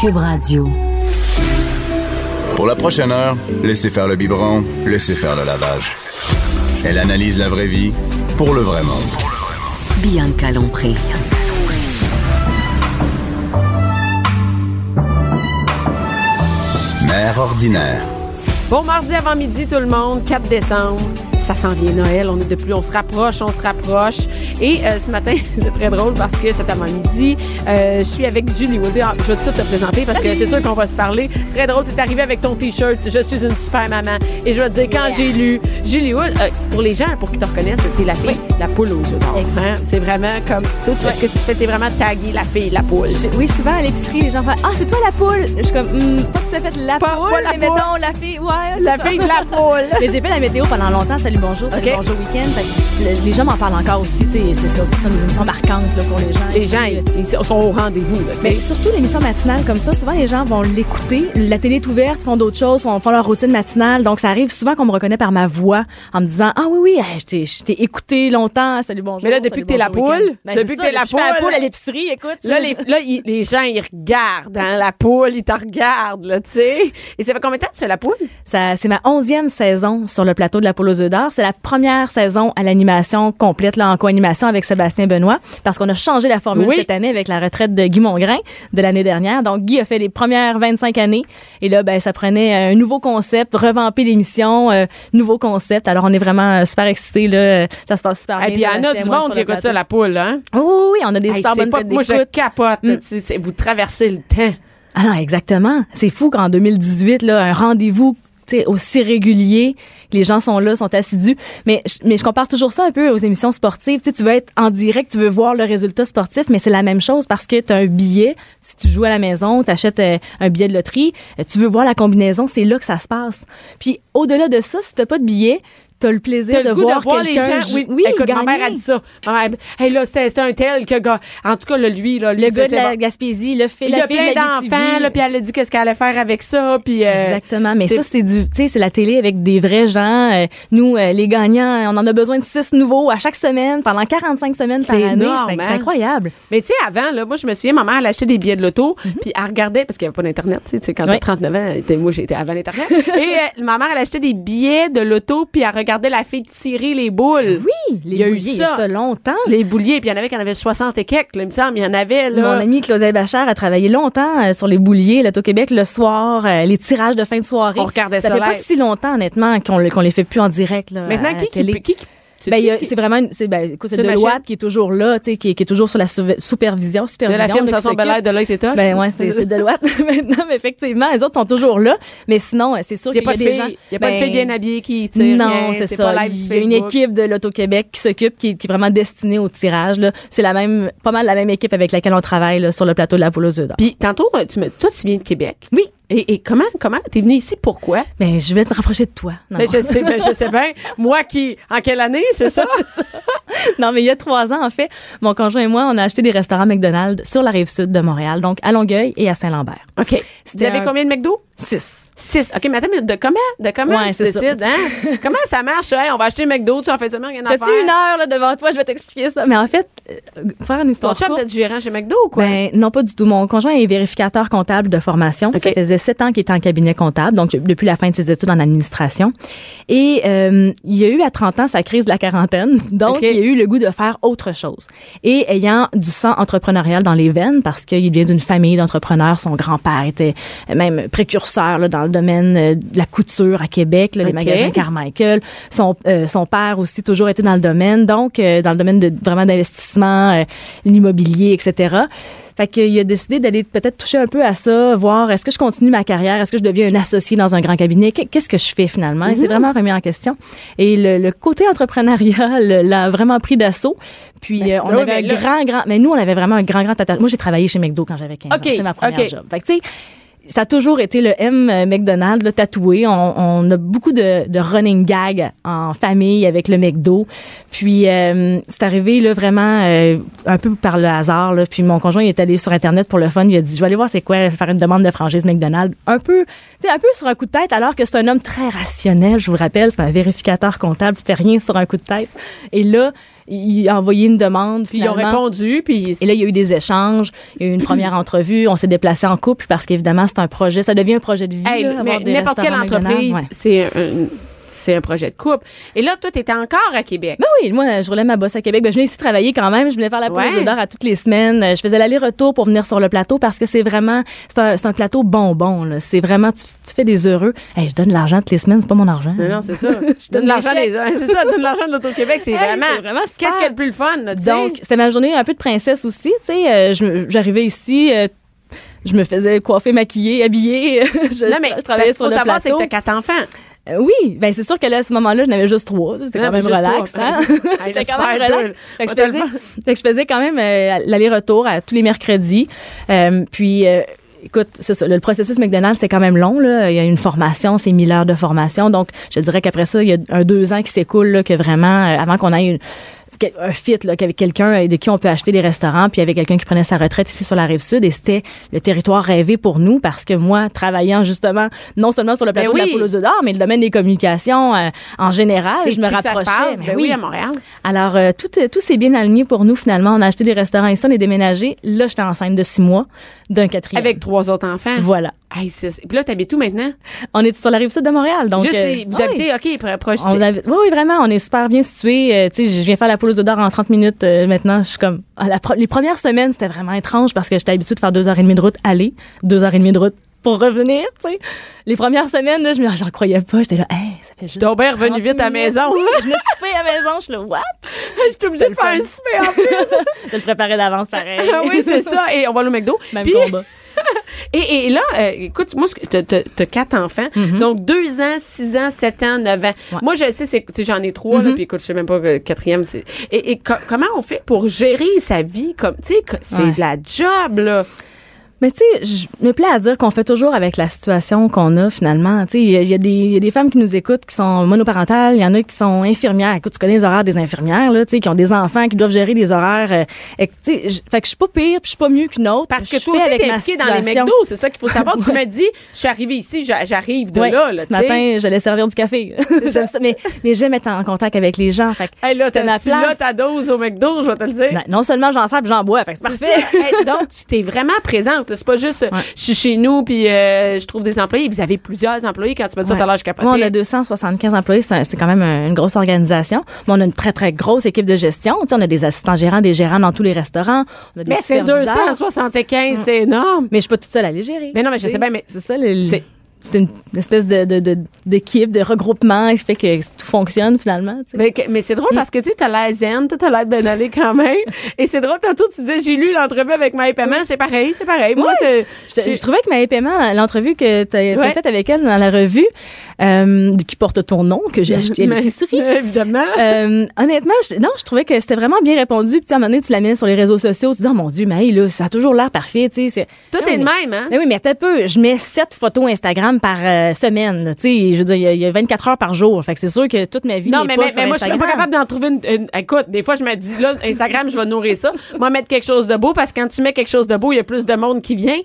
Cube Radio. Pour la prochaine heure, laissez faire le biberon, laissez faire le lavage. Elle analyse la vraie vie pour le vrai monde. Bianca Lompré. Mère ordinaire. Bon mardi avant midi tout le monde, 4 décembre. Ça s'en vient Noël, on est de plus, on se rapproche, on se rapproche. Et euh, ce matin, c'est très drôle parce que cet avant-midi, euh, je suis avec Julie Wood. Ah, Je vais tout de suite te présenter parce que c'est sûr qu'on va se parler. Très drôle, tu es arrivé avec ton t-shirt, je suis une super maman. Et je vais te dire, quand j'ai lu Julie Wood, euh, pour les gens, pour qui te reconnaissent, t'es la fille, la poule aux yeux d'or. Hein? C'est vraiment comme, tu ce que tu fais, t'es vraiment taguée la fille, la poule. Je- oui, souvent à l'épicerie, les gens font Ah, c'est toi la poule? Je suis comme Hmm, Pas tout à fait la Pas- poule, pas la mais poule. mettons la fille. Ouais, c'est La ça. fille de la poule. Mais j'ai fait la météo pendant longtemps. Salut, bonjour, salut, bonjour, week-end. Que le- les gens m'en parlent encore aussi. C'est ça, émissions marquantes là, pour les gens. Les gens, ils, ils sont au rendez-vous, Mais surtout l'émission matinale comme ça, souvent les gens vont l'écouter. La télé est ouverte, font d'autres choses, font, font leur routine matinale. Donc ça arrive souvent qu'on me reconnaît par ma voix en me disant ah oui oui, hey, je t'ai- écouté longtemps. Salut bonjour. Mais là, depuis que t'es la poule, Ben, depuis que t'es la fais la poule, poule à l'épicerie, écoute. Là, les, là, ils- les gens, ils regardent, hein, la poule, ils te regardent, tu sais. Et ça fait combien de temps que tu fais la poule? Ça, c'est ma onzième saison sur le plateau de la Poule aux œufs C'est la première saison à l'animation complète, là, en co-animation avec Sébastien Benoît, parce qu'on a changé la formule Oui. cette année avec la retraite de Guy Mongrain de l'année dernière. Donc, Guy a fait les premières 25 années. Et là, ben, ça prenait un nouveau concept, revamper l'émission, euh, nouveau concept. Alors, on est vraiment euh, super excités, là. Ça se passe super bien. Et puis, il y en a du monde sur qui écoute ça, la poule, hein? Oui, oui, on a des Hey, super bonnes pas, moi, je capote, Mm. vous traversez le temps. Ah non, exactement. C'est fou qu'en 2018, là, un rendez-vous aussi régulier, les gens sont là, sont assidus. Mais, je- compare toujours ça un peu aux émissions sportives. Tu tu veux être en direct, tu veux voir le résultat sportif, mais c'est la même chose parce que tu as un billet. Si tu joues à la maison, tu achètes un billet de loterie, euh, tu veux voir la combinaison, c'est là que ça se passe. Puis au-delà de ça, si t'as pas de billet, t'as le plaisir T'as de goût voir, de voir les quelqu'un. gens? Oui, oui écoute, ma mère a dit ça. Ma mère, hey, là, c'était un tel que, gars, en tout cas, là, lui, là, lui, Le gars de la bon. Gaspésie, le fait Il y la a plein d'enfants, là, puis elle a dit qu'est-ce qu'elle allait faire avec ça, puis euh, Exactement. Mais ça, c'est du, tu sais, c'est la télé avec des vrais gens. Euh, nous, euh, les gagnants, on en a besoin de six nouveaux à chaque semaine pendant 45 semaines par année. C'est hein? incroyable. Mais tu sais, avant, là, moi, je me souviens, ma mère, elle achetait des billets de loto, puis elle regardait, parce qu'il n'y avait pas d'Internet, tu sais, quand t'as. Oui. 39 ans, moi, j'étais avant l'Internet. Et ma mère, elle achetait des billets de loto, puis elle regardait la fille tirer les boules. Oui, les Il y a eu bouliers, ça. ça longtemps. Les bouliers, puis il y en avait qui en avaient 60 et quelques, là, il me semble. Il y en avait, là. Mon ami Claudel Bachar a travaillé longtemps euh, sur les bouliers, l'Auto-Québec, le soir, euh, les tirages de fin de soirée. On regardait ça. ça fait pas si longtemps, honnêtement, qu'on qu'on les fait plus en direct. Là, Maintenant, à qui, la télé. qui, qui, qui, Ben, c'est vraiment, c'est, ben, écoute, c'est Deloitte qui est toujours là, tu sais, qui, est- qui est toujours sur la su- supervision, de supervision. la firme Sanson. Belair de l'œil Tétoche? Ben ouais, c'est c'est Deloitte maintenant, mais effectivement, les autres sont toujours là. Mais sinon, c'est sûr qu'il a y pas a de des gens. il y a pas de ben, fille bien habillée qui tire Non, c'est ça. Il y a une équipe de l'Auto-Québec qui s'occupe, qui, qui est vraiment destinée au tirage. C'est la même, pas mal la même équipe avec laquelle on travaille là, sur le plateau de la poule aux œufs. Puis tantôt, tu me, toi, tu viens de Québec. Oui. Et, et comment, comment, t'es venu ici, pourquoi? Ben, je vais te rapprocher de toi. Non, Ben, je sais, ben, je sais bien. Moi qui, en quelle année, c'est ça? non, mais il y a trois ans, en fait, mon conjoint et moi, on a acheté des restaurants McDonald's sur la rive sud de Montréal, donc à Longueuil et à Saint-Lambert. OK. Vous avez un- combien de McDo? Six. Six. OK, mais attends, mais de comment? De comment Ouais, tu décides, hein? comment ça marche? Hey, on va acheter McDo, tu en fais seulement rien à faire. T'as-tu une heure là, devant toi? Je vais t'expliquer ça. Mais en fait, euh, faire une Ton histoire chum courte, peut être gérant chez McDo ou quoi? Ben, non, pas du tout. Mon conjoint est vérificateur comptable de formation. OK. Ça faisait sept ans qu'il était en cabinet comptable, donc depuis la fin de ses études en administration. Et euh, il y a eu à 30 ans sa crise de la quarantaine, donc OK. il a eu le goût de faire autre chose. Et ayant du sang entrepreneurial dans les veines, parce qu'il vient d'une famille d'entrepreneurs, son grand-père était même précurseur là, dans le domaine euh, de la couture à Québec, là, les magasins Carmichael. Son, euh, son père aussi toujours été dans le domaine, donc euh, dans le domaine de vraiment d'investissement, l'immobilier, etc. Fait qu'il a décidé d'aller peut-être toucher un peu à ça, voir est-ce que je continue ma carrière, est-ce que je deviens un associé dans un grand cabinet, Qu'est- qu'est-ce que je fais finalement? Il s'est vraiment remis en question. Et le, le côté entrepreneurial l'a vraiment pris d'assaut. Puis euh, on ben oui, avait un là- grand, grand... Mais nous, on avait vraiment un grand, grand attachement. Moi, j'ai travaillé chez McDo quand j'avais 15 OK, ans. C'était ma première OK. job. Fait que, tu sais, ça a toujours été le M euh, McDonald's, le tatoué. On, on a beaucoup de, de running gag en famille avec le McDo. Puis euh, c'est arrivé là vraiment euh, un peu par le hasard. Là. Puis mon conjoint il est allé sur internet pour le fun. Il a dit je vais aller voir c'est quoi faire une demande de franchise McDonald's. Un peu, tu un peu sur un coup de tête. Alors que c'est un homme très rationnel. Je vous le rappelle, c'est un vérificateur comptable. Il fait rien sur un coup de tête. Et là, il a envoyé une demande. Puis ils ont répondu, puis... Et là, il y a eu des échanges, il y a eu une première entrevue, on s'est déplacé en couple parce qu'évidemment, c'est un projet, ça devient un projet de vie. Hey, là, mais n'importe quelle entreprise. Ouais. c'est un, c'est un projet de couple. Et là, toi, t'étais encore à Québec. Ben oui, moi, je roulais ma bosse à Québec. Ben, je venais ici travailler quand même. Je venais faire la pause Ouais. à toutes les semaines. Euh, Je faisais l'aller-retour pour venir sur le plateau parce que c'est vraiment, c'est un, c'est un plateau bonbon. C'est vraiment, tu, tu fais des heureux. Hey, je donne de l'argent toutes les semaines, c'est pas mon argent. Non, non, c'est ça. Je donne donne l'argent des C'est ça, donne de l'argent de l'Auto-Québec. C'est Hey, vraiment. c'est vraiment super. Qu'est-ce qu'il y a de plus le fun, là? Donc, c'était ma journée un peu de princesse aussi, tu sais. Euh, J'arrivais ici, euh, je me faisais coiffer, maquiller, habiller. je, non, mais je travaillais parce sur le faut savoir, c'est que t'as quatre enfants. Euh, oui, ben c'est sûr que là, à ce moment-là, je n'avais juste trois. C'est Ah, quand même juste relax. Hein? J'étais quand même relax. Fait que, je faisais, fait que je faisais quand même euh, l'aller-retour à tous les mercredis. Euh, puis, euh, écoute, c'est ça. Le processus McDonald's, c'est quand même long. Là. Il y a une formation, c'est 1000 heures de formation. Donc, je dirais qu'après ça, il y a un deux ans qui s'écoule, là, que vraiment, euh, avant qu'on ait une quel- un fit là, qu'avec quelqu'un euh, de qui on peut acheter des restaurants, puis avec quelqu'un qui prenait sa retraite ici sur la rive sud, et c'était le territoire rêvé pour nous parce que moi, travaillant justement non seulement sur le plateau Ben de oui. la Poule aux d'or, mais le domaine des communications euh, en général, je me rapprochais. passe. Ben Ben oui, à Montréal. Alors euh, tout euh, tout s'est bien aligné pour nous finalement. On a acheté des restaurants ici, on est déménagé. Là, j'étais enceinte de six mois d'un quatrième. Avec trois autres enfants. voilà. Hey, c'est- Puis là, t'habites où maintenant? On est sur la rive sud de Montréal, donc. je euh. Vous oui. habitez, OK, pro- proche. On oui, oui, vraiment, on est super bien situé. Euh, tu sais, je viens faire la aux œufs d'or en 30 minutes. euh, maintenant, je suis comme. à la les premières semaines, c'était vraiment étrange parce que j'étais habituée de faire deux heures et demie de route aller, deux heures et demie de route pour revenir, tu sais. Les premières semaines, là, je me j'en croyais pas. J'étais là, hey, ça fait juste. Ben revenu 30 vite à la maison. Oui, je me suis fait à la maison. Je suis là, what? Je suis obligée de faire un souper en plus. de le préparer d'avance, pareil. Ah oui, c'est ça. Et on va au McDo. Même Puis- combat. Et, et là, euh, écoute, moi, t'as- quatre enfants. Donc, deux ans, six ans, sept ans, neuf ans. Mm-hmm. Ouais. Mm-hmm. Moi, je sais, c'est, tu sais, j'en ai trois, là, puis écoute, je sais même pas que le quatrième, c'est... Et, et co- comment on fait pour gérer sa vie comme, tu sais, c'est Ouais. de la job, là? Mais tu sais, je me plais à dire qu'on fait toujours avec la situation qu'on a finalement. Tu sais, il y, y des- y a des femmes qui nous écoutent qui sont monoparentales, il y en a qui sont infirmières. Écoute, tu connais les horaires des infirmières là, tu sais, qui ont des enfants qui doivent gérer les horaires. euh, tu sais, je- fait que je suis pas pire, puis je suis pas mieux qu'une autre. Parce que toi aussi, avec ma dans les. McDo, c'est ça qu'il faut savoir. Tu m'as dit, je suis arrivée ici, j'a- j'arrive de Ouais, là, là, ce tu sais. matin, j'allais servir du café. J'aime ça, mais mais j'aime être en contact avec les gens. Fait que Hey, là, t'as- place. ta dose au McDo, je vais te le dire. Ben, non seulement j'en sers, j'en bois. Fait que c'est parfait. Hey, donc, tu t'es vraiment présente. C'est pas juste, euh, je suis chez nous, puis euh, je trouve des employés. Vous avez plusieurs employés. Quand tu m'as dit ça tout à l'heure, je capotais. Moi, on a 275 employés. C'est quand même un- une grosse organisation. Mais on a une très, très grosse équipe de gestion. Tu sais, on a des assistants gérants, des gérants dans tous les restaurants. On a des Mais c'est superviseurs. 275, c'est énorme. Mais je suis pas toute seule à les gérer. Mais non, mais je sais bien, mais C'est ça, le- C'est- une espèce de, de, de- d'équipe, de regroupement qui fait que tout fonctionne finalement. tu. Mais, mais c'est drôle parce que tu t'as l'air zen, toi, t'as l'air de bien aller quand même. Et c'est drôle, tantôt, tu disais, j'ai lu l'entrevue avec Maï Paiement, c'est pareil, c'est pareil. Moi, c'est. Je, je trouvais que ma paiement, l'entrevue que tu as, Ouais. faite avec elle dans la revue, euh, qui porte ton nom, que j'ai acheté à l'épicerie. Évidemment. Euh, honnêtement, je, non, je trouvais que c'était vraiment bien répondu. Puis tu à un moment donné, tu sur les réseaux sociaux, tu dis, oh mon Dieu, mais là, ça a toujours l'air parfait, tu sais. Tout Non, est de même, hein? Mais oui, mais un peu. Je mets sept photos Instagram par euh, semaine, là, tu sais. Je veux dire, il y a- il y, a 24 heures par jour. Fait que c'est sûr que toute ma vie Non, mais, pas mais, sur mais moi, je suis pas capable d'en trouver une, une- Écoute, des fois, je me dis, là, Instagram, je vais nourrir ça. Moi, mettre quelque chose de beau, parce que quand tu mets quelque chose de beau, il y a plus de monde qui vient.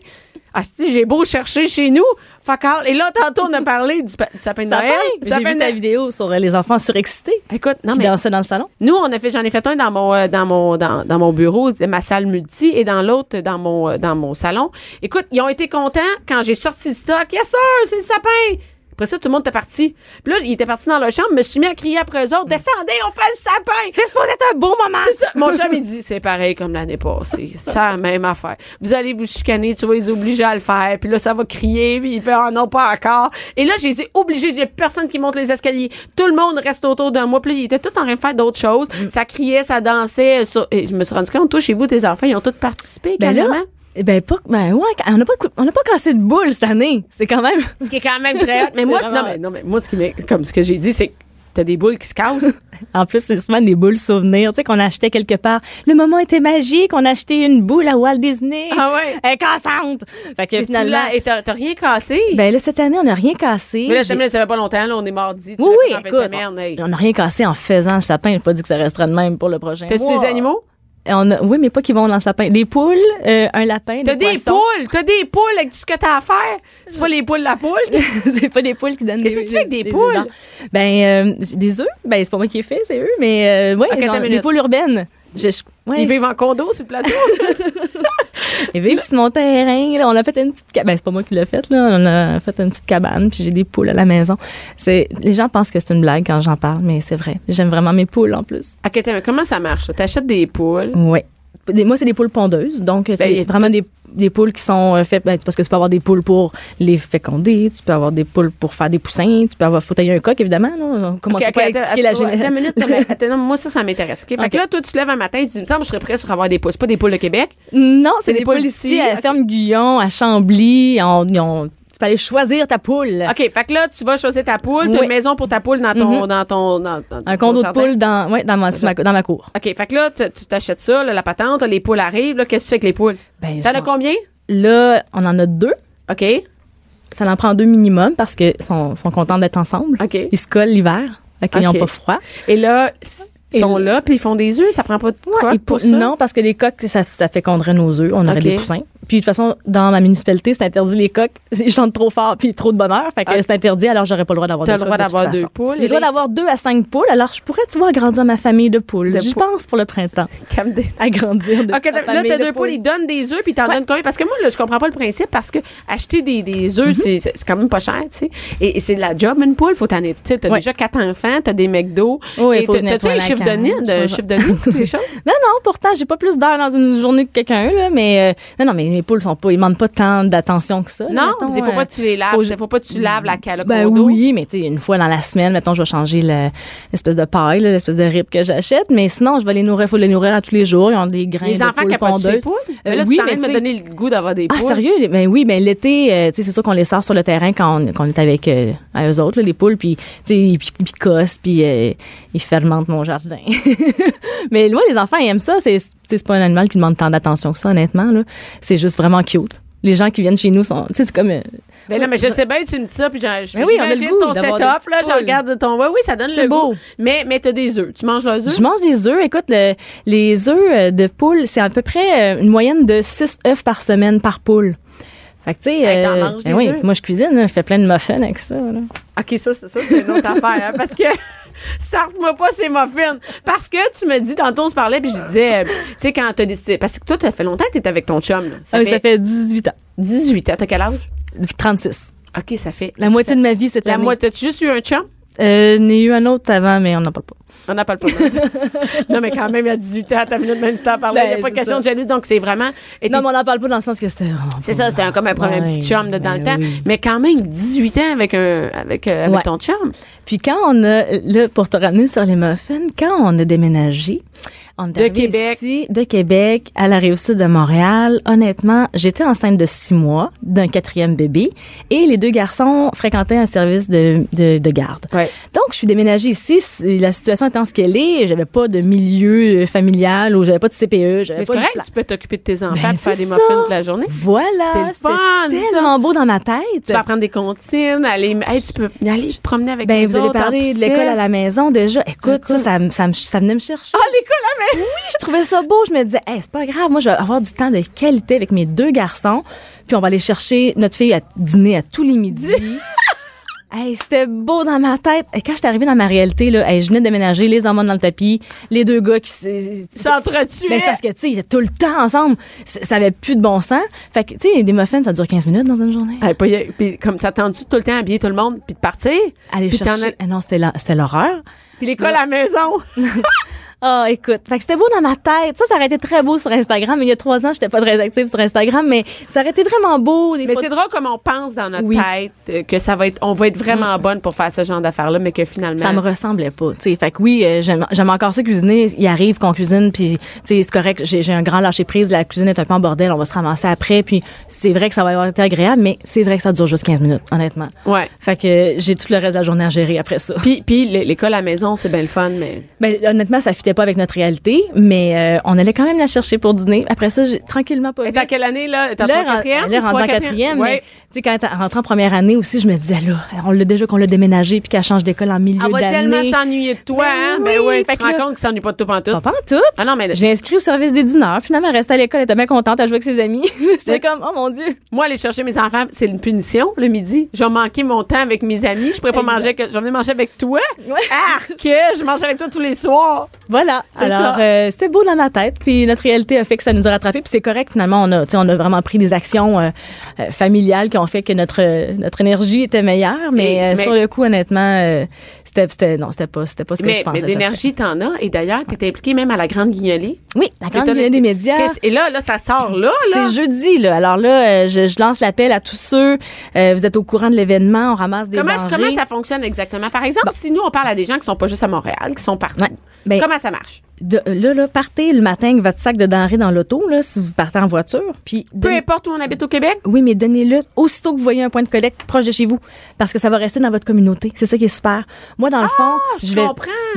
Ah, si, j'ai beau chercher chez nous. Fuck all. Et là, tantôt, on a parlé du, pa- du sapin de. Noël. J'ai vu ta vidéo sur euh, les enfants surexcités Écoute, non, qui mais dansaient dans le salon. nous, on a fait, j'en ai fait un dans mon, euh, dans mon, dans, dans mon bureau, ma salle multi, et dans l'autre, dans mon, euh, dans mon salon. Écoute, ils ont été contents quand j'ai sorti le stock. Yes, sir, c'est le sapin! Après ça, tout le monde était parti. Puis là, il était parti dans leur chambre, me suis mis à crier après eux autres, descendez, on fait le sapin! C'est supposé être un beau moment. C'est ça. Mon chum, il dit, c'est pareil comme l'année passée. C'est la même affaire. Vous allez vous chicaner, tu vas les obliger à le faire. Puis là, ça va crier, puis il fait, ah non, pas encore. Et là, je les ai obligés. J'ai personne qui monte les escaliers. Tout le monde reste autour de moi. Puis là, ils étaient tous en train de faire d'autres choses. Ça criait, ça dansait. ça- Et je me suis rendu compte, toi, chez vous, tes enfants, ils ont tous participé Ben là, Ben, pas, ben, ouais, on n'a pas, on n'a pas cassé de boule cette année. C'est quand même. Ce qui est quand même très hot. Mais moi, vraiment non, mais, non, mais moi, ce qui m'est, comme ce que j'ai dit, c'est que t'as des boules qui se cassent. En plus, c'est souvent des boules souvenirs, tu sais, qu'on achetait quelque part. Le moment était magique, on a acheté une boule à Walt Disney. Ah ouais? Elle est cassante. Fait que Et tu finalement. l'as- et t'as, t'as rien cassé? Ben là, cette année, on n'a rien cassé. mais là, ça, ça fait pas longtemps, là, on est mardi. Tu Oui, oui, écoute, semaine, hey. on n'a rien cassé en faisant le sapin. J'ai pas dit que ça restera de même pour le prochain T'as-tu des animaux? Et on a- oui, mais pas qui vont dans le sapin. Des poules, euh, un lapin, T'as des poules! T'as des poules avec tout ce que t'as à faire! C'est pas les poules de la poule? c'est pas des poules qui donnent Qu'est-ce que tu fais avec des poules? Ben, euh, des œufs. Ben, c'est pas moi qui ai fait, c'est eux. Mais, euh, ouais, Ok, genre, attends une des poules urbaines. Je, je- ouais, Ils je- vivent en condo sur le plateau. Ils vivent sur mon terrain. Là, on a fait une petite cabane. Ben, c'est pas moi qui l'ai fait. Là. On a fait une petite cabane. Puis j'ai des poules à la maison. C'est les gens pensent que c'est une blague quand j'en parle, mais c'est vrai. J'aime vraiment mes poules en plus. ok, comment ça marche? T'achètes des poules? Oui. Moi, c'est des poules pondeuses. Donc, c'est Ben, a- vraiment des, des poules qui sont euh, faites. Ben, c'est parce que tu peux avoir des poules pour les féconder. Tu peux avoir des poules pour faire des poussins. Tu peux avoir. Faut tailler un coq, évidemment. Là. On commence Ok, ok, pas à attends, expliquer la génétique. non, non, moi, ça, ça m'intéresse. ok? Fait que là, toi, tu te lèves un matin et tu dis, me semble je serais prêt sur avoir des poules. C'est pas des poules de Québec? Non, c'est des des poules ici, à ok. Ferme Guyon, à Chambly. On- tu peux aller choisir ta poule. OK, fait que là, tu vas choisir ta poule. T'as Oui. une maison pour ta poule dans ton, Mhm. dans ton, dans, dans Un condo de poules dans, ouais, dans, ma, dans ma cour. OK, fait que là, tu t'achètes ça, là, la patente, les poules arrivent. Là, qu'est-ce que tu fais avec les poules? Ben, T'en as combien? Là, on en a deux. OK. Ça en prend deux minimum parce qu'ils sont, sont contents d'être ensemble. OK. Ils se collent l'hiver. Fait qu'ils n'ont pas froid. Et là, ils sont là- puis ils font des œufs. Ça prend pas de quoi pour ça? non, parce que les coques, ça, ça féconderait nos œufs. On aurait des poussins. Puis de toute façon, dans ma municipalité, c'est interdit les coques. Ils chantent trop fort puis trop de bonheur. Fait que Ok. c'est interdit, alors j'aurais pas le droit d'avoir deux le droit d'avoir deux façon. poules. J'ai le droit d'avoir deux à cinq poules. Alors je pourrais, tu vois, agrandir ma famille de poules. J'y pense pour le printemps. Comme des- Agrandir de OK, ma là, t'as de deux poules, ils donnent des œufs, puis t'en Ouais. donnent combien? Parce que moi, là, je comprends pas le principe, parce que acheter des, des œufs, c'est- c'est c'est quand même pas cher, tu sais. Et, et c'est de la job, une poule, faut t'en être, tu sais, t'as Ouais. déjà quatre enfants, t'as des McDo. Oui, T'as-tu un chiffre de nid, de chiffre de nid, toutes les choses? Non, non, pourtant, j'ai pas plus d'heures dans une journée que quelqu'un, là, mais, euh, non, non, mais mes poules sont pas, ils demandent pas tant d'attention que ça. Non, il faut euh, pas que tu les laves, faut- faut pas que tu laves la cale Ben oui, mais tu sais, une fois dans la semaine, mettons, je vais changer le- l'espèce de paille, l'espèce de rib que j'achète, mais sinon, je vais les nourrir, faut les nourrir à tous les jours. Ils ont des grains Les de enfants poules les pondeuses. poules? Mais Euh, là, oui, tu mais t'en de me donner le goût d'avoir des Ah, poules. sérieux? Les- Ben oui, ben l'été, euh, tu sais, c'est sûr qu'on les sort sur le terrain quand on, quand on est avec euh, à eux autres, là, les poules, puis, tu sais, ils, picossent, puis euh, ils fermentent mon jardin. mais moi, les enfants, ils aiment ça. C'est, c'est pas un animal qui demande tant d'attention que ça, honnêtement, là. C'est juste vraiment cute. Les gens qui viennent chez nous sont, tu sais, c'est comme... euh, Ben là, mais je sais bien, tu me dis ça, puis je oui, j'imagine ton setup, là, je regarde ton... Oui, oui, ça donne C'est le beau. goût. Mais, mais t'as des œufs. Tu manges leurs œufs? Je mange des œufs. Écoute, le- les œufs euh, de poule, c'est à peu près euh, une moyenne de 6 œufs par semaine par poule. Fait que, tu sais, Hey, euh, ben oui, moi je cuisine, là, je fais plein de muffins avec ça. Là. OK, ça, c'est ça, c'est une autre affaire, hein, parce que starte-moi pas ces muffins. Parce que tu me dis, tantôt, on se parlait, puis je disais, euh, tu sais, quand t'as décidé, parce que toi, ça fait longtemps que t'es avec ton chum, là. Ça, Ah fait ça fait 18 ans. 18 ans. T'as quel âge? 36. OK, ça fait... La moitié de ma vie, c'était La moitié. T'as-tu juste eu un chum? Euh, J'en ai eu un autre avant, mais on n'en parle pas. On n'a pas le pas. non, mais quand même, il y a 18 ans, t'as minute même si t'en parlais, il n'y a Ben, pas c'est question ça. de jalousie, donc c'est vraiment... et Non, mais on n'en parle pas dans le sens que c'était. C'est ça, c'était comme un premier Ouais, petit chum de dans le ben temps. oui. Mais quand même, 18 ans avec un avec, euh, avec Ouais. ton chum. Puis quand on a, là, pour te ramener sur les muffins, quand on a déménagé, on De Québec. ici, de Québec à la réussite de Montréal, honnêtement, j'étais enceinte de six mois d'un quatrième bébé et les deux garçons fréquentaient un service de, de, de garde. Ouais. Donc, je suis déménagée ici, la situation étant ce qu'elle est, j'avais pas de milieu euh, familial ou j'avais pas de CPE, Mais c'est de correct, tu peux t'occuper de tes enfants Ben, faire des ça. muffins toute la journée. Voilà, C'est fun, ça. tellement beau dans ma tête. Tu peux apprendre des comptines, aller, hey, tu peux aller te promener avec Ben, les vous allez autres parler de l'école à la maison déjà. Écoute, ça, ça, me- ça, ça venait me chercher. Ah, l'école à la maison! Oui, je trouvais ça beau. Je me disais, hey, c'est pas grave. Moi, je vais avoir du temps de qualité avec mes deux garçons. Puis on va aller chercher notre fille à dîner à tous les midis. hey, c'était beau dans ma tête. Et quand je suis arrivée dans ma réalité, là, hey, je venais de déménager, les hormones dans le tapis, les deux gars qui s- S'entretuer. mais c'est parce que, tu sais, ils étaient tout le temps ensemble. Ça avait plus de bon sens. Fait que, tu sais, des muffins, ça dure 15 minutes dans une journée. Hey, pas y- puis comme ça tendu tout le temps à habiller tout le monde puis de partir? Aller puis chercher. Ah non, c'était l'horreur. Puis l'école à la maison. Ah, écoute, fait que c'était beau dans ma tête. Ça, ça aurait été très beau sur Instagram. Il y a trois ans, j'étais pas très active sur Instagram, mais ça aurait été vraiment beau. Mais c'est drôle comme on pense dans notre Oui. tête euh, que ça va être, on va être vraiment bonne pour faire ce genre d'affaires-là, mais que finalement. ça me ressemblait pas, tu sais. Fait que oui, euh, j'aime encore ça cuisiner. Il arrive qu'on cuisine, puis tu sais, c'est correct. J'ai un grand lâcher prise. La cuisine est un peu en bordel. On va se ramasser après. Puis c'est vrai que ça va avoir été agréable, mais c'est vrai que ça dure juste 15 minutes, honnêtement. Ouais. Fait que euh, j'ai tout le reste de la journée à gérer après ça. Puis, puis l'é- l'école à la maison, c'est bien le fun, mais. Ben, honnêtement, ça fitait pas avec notre réalité, mais euh, on allait quand même la chercher pour dîner. Après ça, j'ai tranquillement pas Et t'es à quelle année, là? T'es en Là, quatrième? elle est rendue Trois, en quatrième, Ouais. mais tu sais, quand elle rentre en première année aussi, je me disais, là, on l'a déjà qu'on l'a déménagé puis qu'elle change d'école en milieu Elle va d'année. tellement s'ennuyer de toi, Ben hein? oui, Ben oui, tu te rends là- compte qu'il s'ennuie pas de toi pantoute. Pas pas en tout. Ah non, mais Je l'ai inscrit au service des dîneurs. Finalement, elle restait à l'école, elle était bien contente, elle jouait avec ses amis. J'étais comme, oh mon Dieu. moi, aller chercher mes enfants, c'est une punition le midi. Je vais manquer mon temps avec mes amis. Je pourrais pas manger que, je vais venir manger avec toi. Ah, que je mange avec toi tous les soirs. Voilà. Alors, euh, c'était beau dans ma tête. Puis notre réalité a fait que ça nous a rattrapés. Puis c'est correct, finalement. On a, tu sais, on a vraiment pris des actions euh, euh, familiales qui ont fait que notre, euh, notre énergie était meilleure. Mais, euh, mais- sur le coup, honnêtement, euh, c'était, c'était, non, c'était pas, c'était pas ce que Mais, je pensais. mais d'énergie, t'en as. Et d'ailleurs, t'es impliqué même à la Grande Guignolée. Oui, la grande gueule des médias. Et là, là, ça sort là, là. C'est jeudi, là. Alors là, euh, je, je lance l'appel à tous ceux. euh, vous êtes au courant de l'événement. On ramasse des Comment, comment ça fonctionne exactement? Par exemple, si nous, on parle à des gens qui sont pas juste à Montréal, qui sont partout. Ouais. Ben, comment ça marche? De- là, là, partez le matin avec votre sac de denrées dans l'auto, là, si vous partez en voiture. Puis Peu importe où on habite au Québec? Oui, mais donnez-le aussitôt que vous voyez un point de collecte proche de chez vous, parce que ça va rester dans votre communauté. C'est ça qui est super. Moi, dans le fond, Ah, je vais,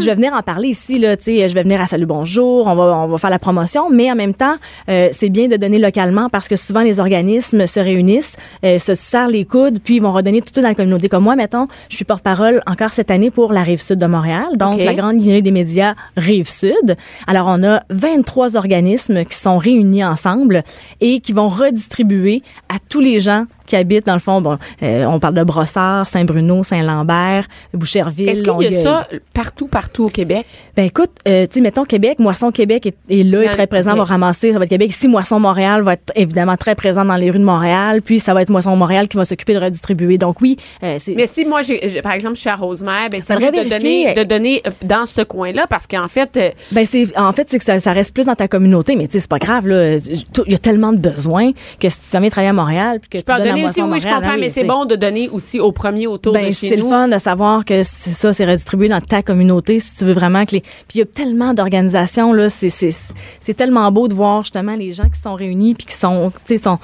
je vais venir en parler ici. Là, tu sais, je vais venir à Salut Bonjour. On va, on va faire la promotion, mais en même temps, euh, c'est bien de donner localement parce que souvent les organismes se réunissent, euh, se serrent les coudes, puis ils vont redonner tout ça dans la communauté. Comme moi, mettons, je suis porte-parole encore cette année pour la rive sud de Montréal, donc la grande guinée des médias rive sud. Alors, on a 23 organismes qui sont réunis ensemble et qui vont redistribuer à tous les gens qui habitent, dans le fond, bon, euh, on parle de Brossard, Saint-Bruno, Saint-Lambert, Boucherville, Est-ce qu'il y a ça partout, partout au Québec? Ben écoute, euh, tu sais, mettons Québec, Moisson Québec est, est là, est très présent, va ramasser, ça va être Québec. Ici, Moisson Montréal va être évidemment très présent dans les rues de Montréal, puis ça va être Moisson Montréal qui va s'occuper de redistribuer. Donc oui, euh, c'est Mais si moi, j'ai, par exemple, je suis à Rosemère, ben, c'est de donner, de donner euh, dans ce coin-là parce qu'en fait, euh, Ben c'est en fait c'est que ça, ça reste plus dans ta communauté mais tu sais c'est pas grave là il y a tellement de besoins que si tu viens travailler à Montréal puis que je tu donnes à aussi, oui, je comprends, oui, mais c'est bon de donner aussi au premier autour Ben, de chez c'est le nous. fun de savoir que c'est ça, c'est redistribué dans ta communauté si tu veux vraiment que les. Puis il y a tellement d'organisations là, c'est tellement beau de voir justement les gens qui sont réunis puis qui sont tu sais sont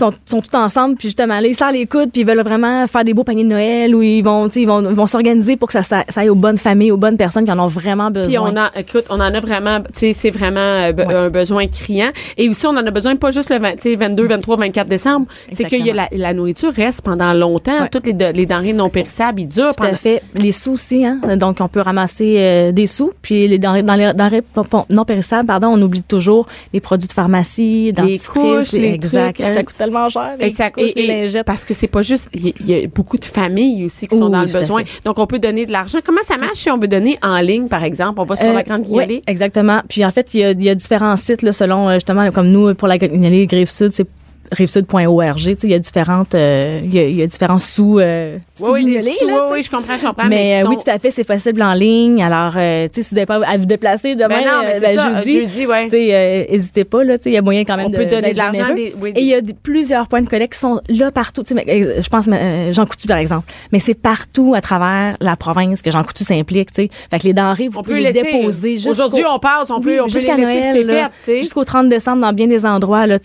sont, sont tous ensemble puis justement là ils serrent les coudes puis ils veulent vraiment faire des beaux paniers de Noël où ils vont tu sais ils vont, ils vont s'organiser pour que ça, ça ça aille aux bonnes familles aux bonnes personnes qui en ont vraiment besoin. Puis on en, écoute, on en a vraiment, tu sais, c'est vraiment euh, be- Ouais. un besoin criant. Et aussi, on en a besoin pas juste le 20, tu sais, 22, 23, 24 décembre. C'est qu'il y a la, la nourriture reste pendant longtemps. Ouais. Toutes les, les denrées non périssables, ils durent Tout à fait. Les sous aussi, hein. Donc, on peut ramasser euh, des sous. Puis, les denrées, dans les denrées non périssables, pardon, on oublie toujours les produits de pharmacie, dentifrice. couches, les exact. trucs, hein. Ça coûte tellement cher. Les Et couches, parce que c'est pas juste, il y, a beaucoup de familles aussi qui sont Oui, dans le besoin. Donc, on peut donner de l'argent. Comment ça marche si on veut donner en ligne, par exemple? On va sur Euh, la Grande Guignolée? exactement. Puis en fait, il y a, il y a différents sites là, selon euh, justement comme nous pour la Guignolée Rive Sud, c'est rivesud.org. Il y a différentes, euh, il y a, il y a différents sous, euh, sous Oui, oui, sous, là, oui, je comprends, je comprends. Mais, qui euh, oui, sont- tout à fait, c'est possible en ligne. Alors, euh, si vous n'avez pas à vous déplacer demain, Ben non, mais euh, c'est ben, ça, jeudi, jeudi, ouais. tu sais, euh, hésitez pas là. Il y a moyen quand même On de peut donner de l'argent généreux. des- oui, Et il y a des- plusieurs points de collecte qui sont là partout. Mais, je pense, Jean Coutu par exemple, mais c'est partout à travers la province que Jean Coutu s'implique. Fait que les denrées, vous On pouvez les laisser. déposer. Aujourd'hui, on passe, on peut, oui, on peut les laisser, c'est là, fait, jusqu'au 30 décembre dans bien des endroits là.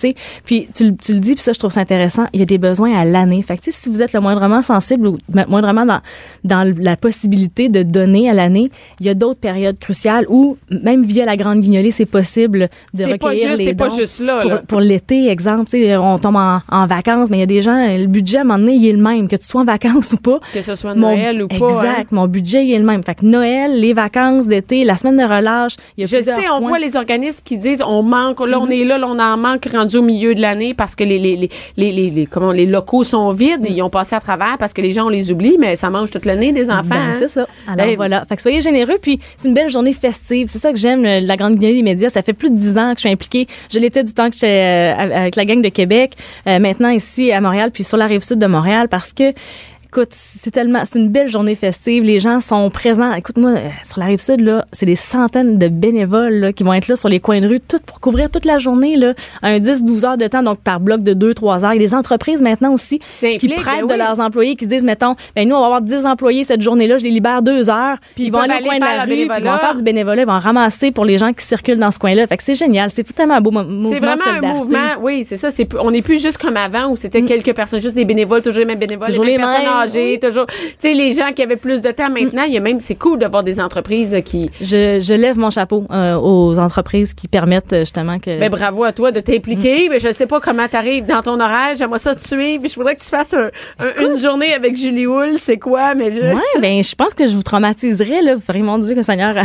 Puis tu, le- dis, puis ça je trouve ça intéressant. Il y a des besoins à l'année. Fait que si vous êtes le moindrement sensible ou mo- moindrement dans dans la possibilité de donner à l'année, il y a d'autres périodes cruciales où même via la grande guignolée, c'est possible de C'est pas recueillir juste- les c'est pas dons juste là, pour, là. pour l'été, exemple. On tombe en, en vacances, mais il y a des gens, le budget à un moment donné, il est le même, que tu sois en vacances ou pas. Que ce soit Mon- Noël ou pas. hein. Exact. Mon budget, il est le même. Fait que Noël, les vacances d'été, la semaine de relâche, il y a Je sais, on voit les organismes qui disent on manque, là Mm-hmm. on est là, là on en manque rendu au milieu de l'année parce que les les, les, les, les, les- comment les locaux sont vides, ils ont passé à travers parce que les gens on les oublie, mais ça mange toute l'année des enfants. Ben, hein. c'est ça. Alors voilà. Fait que soyez généreux, puis c'est une belle journée festive. C'est ça que j'aime, la Grande Guinée des médias. Ça fait plus de dix ans que je suis impliquée. Je l'étais du temps que j'étais euh, avec la gang de Québec. Euh, maintenant ici à Montréal, puis sur la rive sud de Montréal, parce que écoute, c'est tellement, c'est une belle journée festive. Les gens sont présents. Écoute-moi, euh, sur la rive sud, là, c'est des centaines de bénévoles là, qui vont être là sur les coins de rue, tout pour couvrir toute la journée, là, un 10-12 heures de temps, donc par bloc de 2-3 heures. Il y a des entreprises maintenant aussi qui prêtent ben de leurs employés, qui disent, mettons, ben nous, on va avoir 10 employés cette journée-là, je les libère deux heures, puis ils vont aller au coin de la rue, puis ils vont faire du bénévolat, ils vont ramasser pour les gens qui circulent dans ce coin-là. Fait que c'est génial. C'est tellement un beau mo- mouvement C'est vraiment un mouvement, oui, c'est ça. C'est, on n'est plus juste comme avant où c'était quelques personnes, juste des bénévoles, toujours les mêmes bénévoles, Mm. Toujours les mêmes les personnes mêmes, âgées, toujours, tu sais, les gens qui avaient plus de temps. Maintenant, il y a même, c'est cool de voir des entreprises qui, Je, je lève mon chapeau euh, aux entreprises qui permettent euh, justement que. ben bravo à toi de Mm. t'impliquer. Mais je sais pas comment t'arrives dans ton horaire. J'aimerais ça te suivre. Je voudrais que tu fasses un- un- une journée avec Julie Hull. C'est quoi? Mais je, Ouais, ben je pense que je vous traumatiserais là. Vraiment Dieu que Seigneur.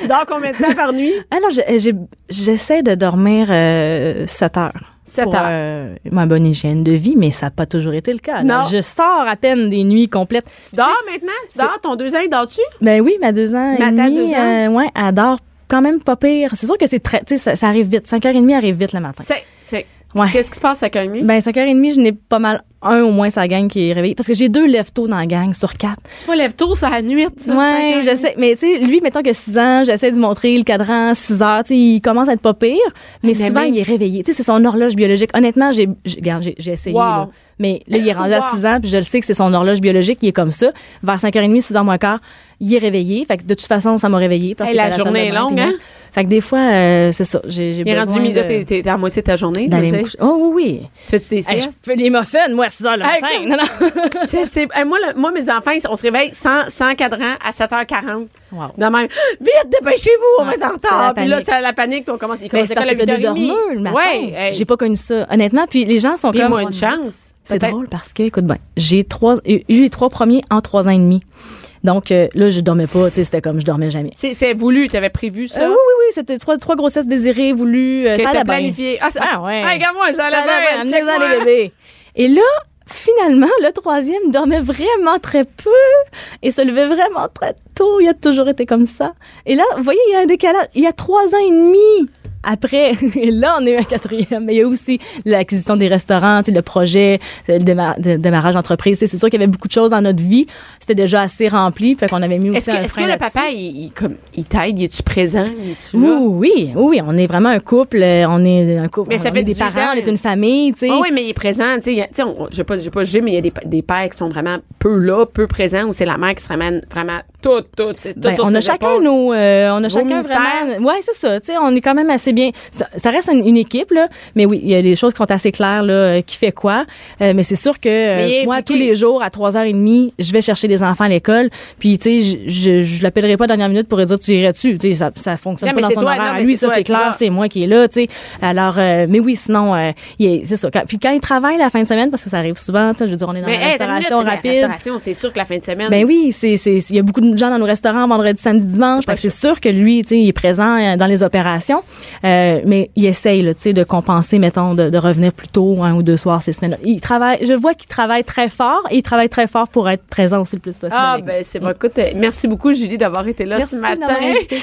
tu dors combien de temps par nuit? ah non, j'ai- j'ai- j'essaie de dormir euh, 7 heures. 7 pour, heures. euh, ma bonne hygiène de vie, mais ça n'a pas toujours été le cas. Je sors à peine des nuits complètes. Tu dors maintenant? Tu dors? Ton deux ans, dors-tu? Ben oui, ma deux ans Ma et demi, ans? euh, ouais, elle dort quand même pas pire. C'est sûr que c'est très, tu sais, ça, ça arrive vite. 5h30 arrive vite le matin. C'est, c'est, Ouais. qu'est-ce qui se passe à Camille? Ben 5h30, je n'ai pas mal un au moins sa gang qui est réveillé parce que j'ai deux lève-tôt dans la gang sur quatre. tu lève tôt, ça à nuit, ça. Ouais, 5h30. j'essaie. Mais tu sais, lui, mettons que 6 ans, j'essaie de lui montrer le cadran 6 heures. Tu sais, il commence à être pas pire, mais, Mais souvent, même- il est réveillé. Tu sais, c'est son horloge biologique. Honnêtement, j'ai, j'ai, essayé, Wow. là. Mais là, il est rendu à Wow. 6 ans, puis je le sais que c'est son horloge biologique, il est comme ça. Vers 5h30, 6h moins quart, il est réveillé. Fait que de toute façon, ça m'a réveillé. Parce Hey, que la journée est longue, hein? Fait que des fois, euh, c'est ça. J'ai, j'ai Il est rendu midi, t'es, à moitié de ta journée. d'aller tu me sais. coucher. Oh oui, oui. Tu fais-tu des Hey, je siestes? fais des muffins, moi, 6 h le matin. Non, non. Je sais. Hey, moi, le- moi, mes enfants, on se réveille sans, sans cadran à 7h40. Wow. De même. Vite, dépêchez-vous, on va être en la retard. Puis là, c'est la panique, puis on commence. Ils Mais commencent c'est à des 8h30. dormeurs le matin. Ouais. hey. J'ai pas connu ça. Honnêtement, puis les gens sont Puis comme... moi, une chance. C'est drôle parce que, écoute bien, j'ai trois, eu les trois premiers en trois ans et demi. Donc euh, là, je dormais pas, tu sais, c'était comme je dormais jamais. C'est, voulu, tu avais prévu ça? Euh, oui, oui, oui, c'était trois, trois grossesses désirées, voulues. euh, que ça planifié. Ah, ça, Ah ouais. Hey, regarde-moi, ça Ça allait bien. amenez-en les bébés. Et là, finalement, le troisième dormait vraiment très peu et se levait vraiment très tôt. Il a toujours été comme ça. Et là, vous voyez, il y a un décalage. Il y a trois ans et demi après. Et là, on a eu un quatrième. Mais il y a aussi l'acquisition des restaurants, tu sais, le projet, le déma- de- démarrage d'entreprise. Tu C'est sûr qu'il y avait beaucoup de choses dans notre vie. C'était déjà assez rempli. Fait qu'on avait mis aussi que, un est-ce que le papa, il, il, t'aide? Il est-tu présent? Il est-tu Oui, là? oui, oui, oui, on est vraiment un couple, euh, on est un couple, Mais ça on fait est des 18 parents, on est une famille, tu sais. Ah oui, mais il est présent. Tu sais, a- tu on- je sais pas, je pas juger, mais il y a des, des pères qui sont vraiment peu là, peu présents, où c'est la mère qui se ramène vraiment tout, tout. tout Ben, on a chacun nos, euh, on a chacun ministères. vraiment. Ouais, c'est ça. Tu sais, on est quand même assez bien. Ça, reste une, une équipe là, mais oui, il y a des choses qui sont assez claires là, euh, qui fait quoi. Euh, mais c'est sûr que euh, moi, tous les jours à 3h30, je vais chercher les enfants à l'école. Puis tu sais, je, je, je l'appellerai pas à dernière minute pour lui dire tu irais dessus. Tu sais, ça, ça fonctionne Non, pas dans son toi, horaire. non, lui, ça c'est clair, c'est moi qui est là. Tu sais. Alors, euh, mais oui, sinon, euh, c'est ça. Quand- puis quand il travaille la fin de semaine, parce que ça arrive souvent, tu sais, je veux dire, on est dans Mais la hey, restauration minute, la rapide. restauration, c'est sûr que la fin de semaine. Ben oui, c'est il y a beaucoup de gens dans nos restaurants vendredi, samedi, dimanche. C'est sûr que lui, tu sais, il est présent euh, dans les opérations, euh, mais il essaye, là, tu sais, de compenser, mettons, de, de revenir plus tôt un ou deux soirs ces semaines. Il travaille, je vois qu'il travaille très fort et il travaille très fort pour être présent aussi le plus possible. Ah, ben, c'est bon. Écoute, euh, merci beaucoup, Julie, d'avoir été là Merci ce matin.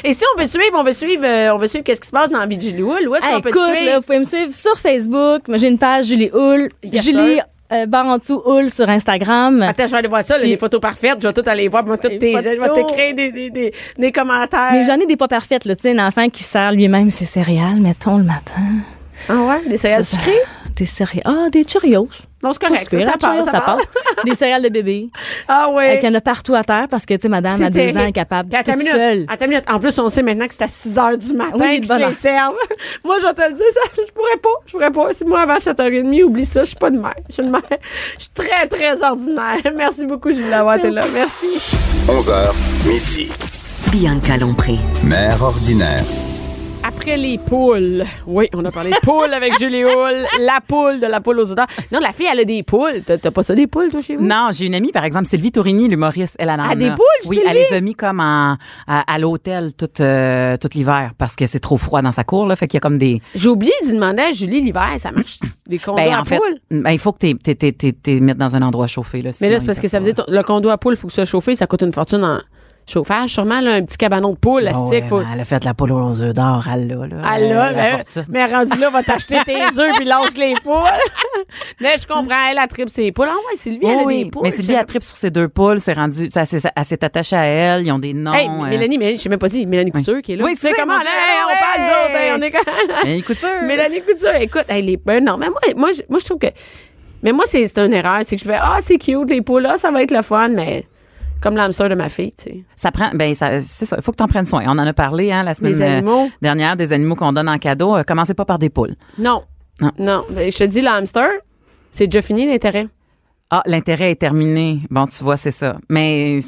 Et si on veut suivre, on veut suivre, euh, on veut suivre qu'est-ce qui se passe dans la vie de Julie Wool? Où est-ce Hey, qu'on peut te suivre? là, vous pouvez me suivre sur Facebook. J'ai une page Julie Hull, Yes, Julie sir. Euh, barre en dessous Hull sur Instagram. Attends, je vais aller voir ça, là, Puis- les photos parfaites. Je vais tout aller voir, moi, toutes je vais t'écrire des, des, des, des commentaires. Mais j'en ai des pas parfaites. Tu sais, un enfant qui sert lui-même ses céréales, mettons, le matin. Ah ouais? Des céréales sucrées? Des céréales. Ah, des Cheerios. Non, c'est correct. Ça, Pas ça passe, ça passe. des céréales de bébé. Ah ouais. qu'il y en a partout à terre parce que, tu sais, madame, à deux ans, est capable toute minute. seule. Attends une minute. En plus, on sait maintenant que c'est à 6 heures du matin Oui, de qu'ils bonne se les servent. moi, je vais te le dire, ça, je pourrais pas. Je pourrais pas. Si moi, avant 7h30, oublie ça, je suis pas de mère. Je suis une mère. Je suis très, très ordinaire. Merci beaucoup, Julie, d'avoir été là. Merci. 11h, midi. Bianca Lompré. Mère ordinaire. Après les poules. Oui, on a parlé de poules avec Julie Hull. La poule de la poule aux odeurs. Non, la fille, elle a des poules. T'as pas ça des poules, toi, chez vous? Non, j'ai une amie, par exemple, Sylvie Tourigny, l'humoriste, elle en a. Ah, des poules, Oui, elle les a mis comme en, à, à l'hôtel tout, euh, tout l'hiver parce que c'est trop froid dans sa cour, là. Fait qu'il y a comme des. J'ai oublié d'y demander à Julie l'hiver, ça marche des condos Ben, à en fait, poules. ben, il faut que t'es, t'es, t'es, t'es, mettre dans un endroit chauffé, là. Mais là, c'est parce que ça veut dire, le condo à poules, il faut que ça soit chauffé, ça coûte une fortune en chauffage. Sûrement, là, un petit cabanon de poules, Ah la ouais, faut... Elle a fait la poule aux œufs d'or, elle là. là Ah Euh, la mais, mais rendu là, va t'acheter tes œufs puis lâche les poules. Mais je comprends, elle, la tripe ses poules. Ah ouais, Sylvie, elle a des poules. mais Sylvie, elle tripe sur ses deux poules, c'est rendu, ça, c'est- elle s'est attachée à elle, ils ont des noms. Hey, euh, Mélanie, mais je sais même pas dit, Mélanie Couture qui est là. Oui, Tu sais c'est, comment, là, on parle d'autres, hey, on est quand- Mélanie Couture. Mélanie Couture, écoute, elle est ben non, mais moi, moi, je, moi, je trouve que, mais moi, c'est, c'est une erreur, c'est que je fais, ah, c'est cute, les poules, là, ça va être le fun, mais comme l'âme sœur de ma fille, tu sais. Ça prend, ben ça, c'est ça. Il faut que tu en prennes soin. On en a parlé hein, la semaine euh, dernière des animaux qu'on donne en cadeau. Euh, commencez pas par des poules. Non. Non. Non. Ben, je te dis, l'hamster, c'est déjà fini l'intérêt. Ah, l'intérêt est terminé. Bon, tu vois, c'est ça. Mais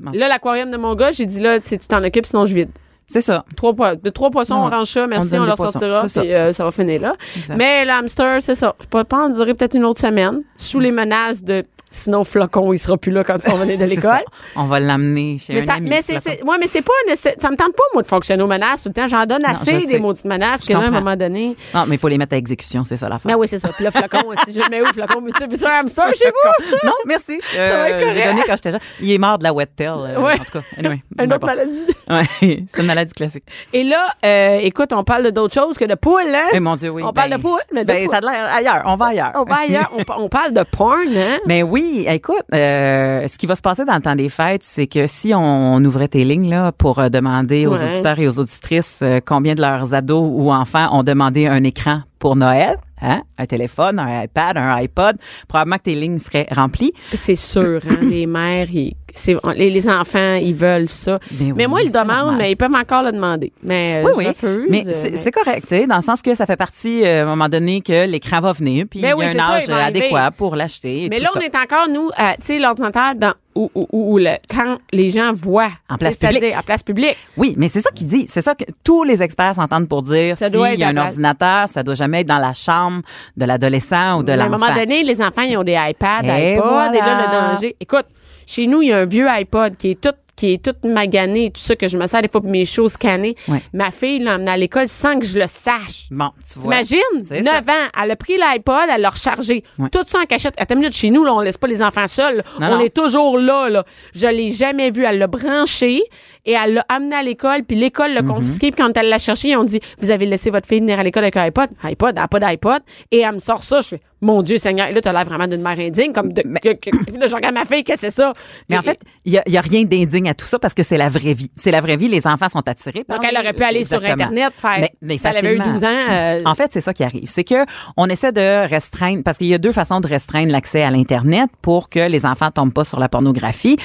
bon, Là, l'aquarium de mon gars, j'ai dit, là, si tu t'en occupes, sinon je vide. c'est ça. Trois, po- de trois poissons, Non, on range ça, merci, on leur poissons, sortira, ça. puis euh, ça va finir là. Exact. Mais l'hamster, c'est ça. Je peux pas en durer peut-être une autre semaine, sous les menaces de sinon flocon, il sera plus là quand tu vas venir de l'école. On va l'amener chez Mais, un ça, ami. mais c'est, ouais, mais c'est pas une- ça me tente pas, moi, de fonctionner aux menaces tout le temps. J'en donne assez des maudites menaces que là, à un moment donné. Non, mais il faut les mettre à exécution, c'est ça l'affaire. Ben oui, c'est ça. Puis le flocon aussi. Je le mets où, flocon? Mais tu un hamster chez vous? non, merci. Euh. J'ai donné quand j'étais jeune. Il est mort de la wet tail. euh, Ouais. En tout cas, anyway. Une autre maladie. Ouais, c'est une maladie classique. Et là, euh, écoute, on parle de d'autres choses que de poules, hein? Eh mon Dieu, oui. On parle ben- de poules, mais de ben, ça a l'air ailleurs. On va ailleurs. On va ailleurs. on, pa- on parle de porn, hein? Mais oui, écoute, euh, ce qui va se passer dans le temps des fêtes, c'est que si on, on ouvrait tes lignes là pour euh, demander aux Ouais. auditeurs et aux auditrices euh, combien de leurs ados ou enfants ont demandé un écran pour Noël, hein, un téléphone, un iPad, un iPod, probablement que tes lignes seraient remplies. C'est sûr, hein? les mères, ils- c'est, les, les enfants, ils veulent ça. Ben mais oui, moi, ils le demandent, mais ils peuvent encore le demander. Mais euh, Oui, je oui. refuse. Mais euh, c'est c'est correct, tu sais, dans le sens que ça fait partie, euh, à un moment donné, que l'écran va venir, puis il y Ben a oui, un ça, âge adéquat pour l'acheter. et Mais là, ça. on est encore, nous, à, tu sais, l'ordinateur, dans, où, où, où- où le, quand les gens voient. En place publique. En place publique. Oui, mais c'est ça qu'il dit. C'est ça que tous les experts s'entendent pour dire. Ça doit être y a un place- ordinateur, ça doit jamais être dans la chambre de l'adolescent ou de Mais à un l'enfant. moment donné, les enfants, ils ont des iPads, Et iPods, et là, le danger. Écoute, chez nous, il y a un vieux iPod qui est tout qui est tout magané, tout ça que je me sers des fois pour mes choses scannées. Ouais. Ma fille l'a emmené à l'école sans que je le sache. Bon, tu vois. T'imagines? C'est 9 ça. ans. Elle a pris l'iPod, elle l'a rechargé. Ouais. Tout ça en cachette. Attends une minute, chez nous, là, on laisse pas les enfants seuls. Non, on non. est toujours là, là. Je l'ai jamais vu. Elle l'a branché et elle l'a amené à l'école, puis l'école l'a confisqué. Puis quand elle l'a cherché, ils ont dit, vous avez laissé votre fille venir à l'école avec un iPod. iPod, elle a pas d'iPod. Et elle me sort ça. Je fais, mon Dieu Seigneur. Et là, t'as l'air vraiment d'une mère indigne. Comme de, que- que- puis là, je regarde ma fille, qu'est-ce que c'est ça? Mais en fait, il y a, il y a rien d'indigne à tout ça parce que c'est la vraie vie. C'est la vraie vie. Les enfants sont attirés par. donc, elle aurait pu aller sur. Internet, faire, Mais, mais si elle avait eu facilement. 12 ans, euh, En fait, c'est ça qui arrive. C'est que on essaie de restreindre, parce qu'il y a deux façons de restreindre l'accès à l'Internet pour que les enfants tombent pas sur la pornographie.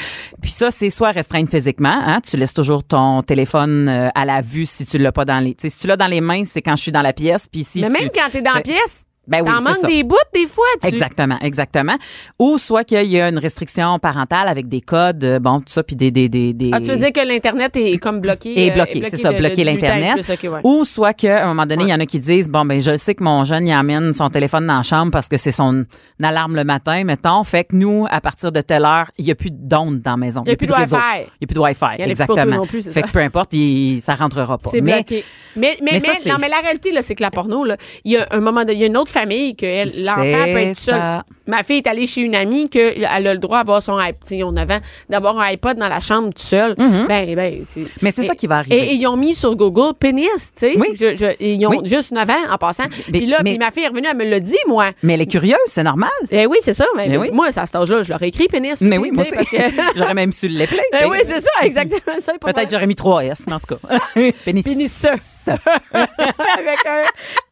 Puis ça, c'est soit restreindre physiquement, hein, tu laisses toujours ton téléphone euh, à la vue si tu l'as pas dans les, si tu l'as dans les mains, c'est quand je suis dans la pièce, puis si mais tu- même quand t'es dans la pièce, Ben oui, t'en c'est manques ça. des bouts des fois. Tu, Exactement, exactement. Ou soit qu'il y a une restriction parentale avec des codes, euh, bon, tout ça, puis des, des, des, des Ah, tu veux dire que l'Internet est comme bloqué? est euh, bloqué, c'est ça, de- bloquer de 18 ans et l'internet. ouais. Ou soit qu'à un moment donné, il y en a qui disent bon ben je sais que mon jeune il amène son téléphone dans la chambre parce que c'est son alarme le matin, mettons. Fait que nous, à partir de telle heure, il y a plus d'ondes dans la maison. Il y a plus de. Wi-Fi. Il y a plus de Wi-Fi, y exactement. non plus, fait que peu importe, il, ça rentrera pas. C'est Mais bloqué. Mais, mais, mais mais, ça, c'est- non, mais la réalité, là, c'est que la porno, là, il y a un moment, il y a une autre famille que l'enfant peut être seul. Ma fille est allée chez une amie que elle a le droit d'avoir son iPod, 9 ans, d'avoir un iPod dans la chambre tout seul. Ben, ben. Mm-hmm. Mais c'est ça qui va arriver. Et, et ils ont mis sur Google pénis, tu sais. Oui. Je- je- et ils ont Oui. juste 9 ans en passant. Mais- Puis là, mais- puis ma fille est revenue, elle me l'a dit, moi. mais elle est curieuse, c'est normal. Eh oui, c'est ça. Mais, Mais oui. moi, à cet âge-là, je leur ai écrit pénis. Mais aussi, oui, moi parce que- j'aurais même su l'épeler. Eh oui, c'est ça, exactement ça. Peut-être j'aurais mis 3 S, mais en tout cas. Pénis. Pénisseux. Avec un.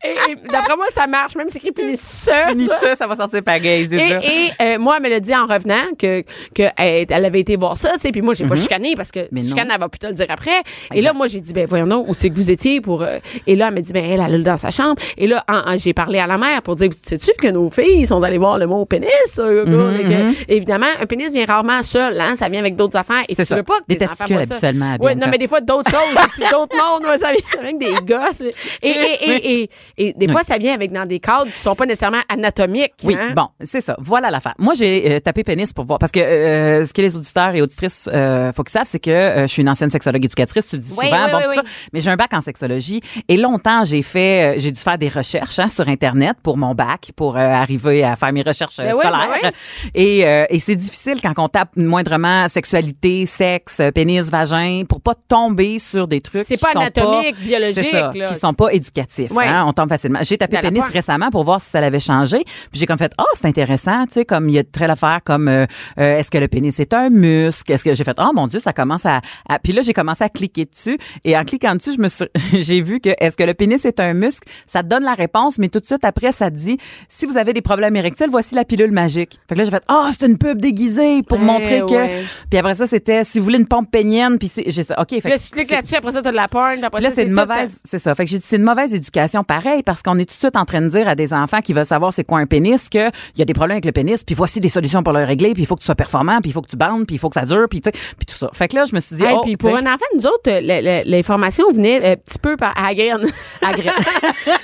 Et, et d'après moi, ça marche, même si c'est écrit. Pénisseux, ça va sortir pagaille, c'est Et, ça. et euh, moi, elle me l'a dit en revenant que, que elle, elle avait été voir ça, tu sais. Puis moi, j'ai pas chicané parce que. Mais si chicane, elle va plutôt le dire après. Et là, moi, j'ai dit, ben voyons donc, où c'est que vous étiez pour. euh, et là, elle m'a dit, ben elle, elle l'a dans sa chambre. Et là, j'ai parlé à la mère pour dire, sais-tu que nos filles sont allées voir le mot pénis? euh, Mhm, et que, Évidemment, un pénis vient rarement seul, hein. Ça vient avec d'autres affaires. Et tu ça. veux pas que Des tes testicules, habituellement, Bianca. non, mais des fois, d'autres choses d'autres mondes, ouais, ça vient avec des gosses. Et, et, et, et, et des fois, ça vient avec dans des cadres qui sont pas nécessairement anatomiques. Oui, hein. bon, c'est ça. Voilà l'affaire. Moi, j'ai euh, tapé pénis pour voir parce que euh, ce que les auditeurs et auditrices euh, faut qu'ils savent, c'est que euh, je suis une ancienne sexologue éducatrice. Tu le dis Oui, souvent, oui, bon, oui, tout oui. ça. mais j'ai un bac en sexologie et longtemps j'ai fait, euh, j'ai dû faire des recherches hein, sur internet pour mon bac pour euh, arriver à faire mes recherches euh, Ben oui, scolaires. ben Et, euh, et c'est difficile quand on tape moindrement sexualité, sexe, pénis, vagin, pour pas tomber sur des trucs C'est qui pas sont anatomique, pas, biologique, c'est ça, là. qui sont pas éducatifs. Ouais. hein, on tombe facilement. J'ai tapé la pénis récemment pour voir si ça l'avait changé. Puis j'ai comme fait, oh, c'est intéressant, tu sais, comme il y a de très l'affaire comme, euh, euh, est-ce que le pénis est un muscle? Est-ce que j'ai fait, oh mon Dieu, ça commence à, à- puis là, j'ai commencé à cliquer dessus et en cliquant dessus, je me suis, j'ai vu que est-ce que le pénis est un muscle? Ça te donne la réponse, mais tout de suite après, ça te dit, si vous avez des problèmes érectiles, voici la pilule magique. Fait que là, j'ai fait, oh, c'est une pub déguisée pour montrer que, puis après ça, c'était, si vous voulez une pompe pénienne, puis c'est, j'ai OK, fait là, que si tu cliques là-dessus, après ça, t'as de la porn. Après là, ça, c'est une mauvaise, c'est ça. Fait que j'ai dit, c'est une mauvaise éducation pareil parce qu'on est tout de suite en train de dire à des enfants qui veulent savoir c'est quoi un pénis que il y a des problèmes avec le pénis, puis voici des solutions pour le régler, puis il faut que tu sois performant, puis il faut que tu bandes, puis il faut que ça dure, puis puis tout ça. Fait que là, je me suis dit, Hey, oh, puis pour un enfant, nous autres, euh, l'information venait euh, un petit peu par à graine.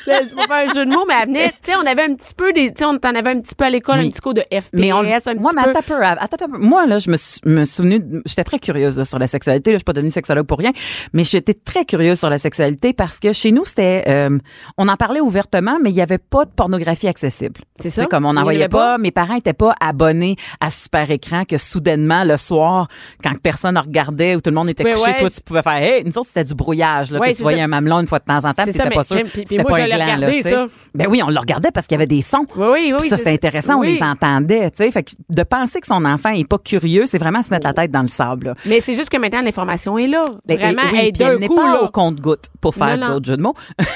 Là, c'est pas faire un jeu de mots, mais elle venait, tu sais, on avait un petit peu des, tu sais, on en avait un petit peu à l'école, Oui. un petit cours de FPS, mais on, un moi, petit mais peu. attends un peu, attends, attends un peu. Moi, là, je me, suis- me souvenu, de- j'étais très curieuse là, sur la sexualité. Là, je suis pas devenue sexologue pour rien, mais j'étais très curieuse sur la sexualité parce que chez nous, c'était, euh, on en parlait ouvertement, mais il y avait pas de pornographie accessible. C'est ça. comme on Il y n'en en voyait avait pas, pas. mes parents étaient pas abonnés à super écran que soudainement le soir, quand personne ne regardait ou tout le monde était couché, ouais. toi tu pouvais faire, hey, nous autres c'était du brouillage là, Ouais, que tu voyais ça. un mamelon une fois de temps en temps, t'étais pas sûr, c'était pas un gland regardé, ça. Ben oui, on le regardait parce qu'il y avait des sons. Oui, oui, oui. Ça, c'était intéressant, on les entendait, tu sais. Fait que de penser que son enfant est pas curieux, c'est vraiment se mettre la tête dans le sable, là. Mais c'est juste que maintenant, l'information est là. Et- Vraiment, et- elle n'est pas là. au compte-goutte pour faire d'autres jeux de mots.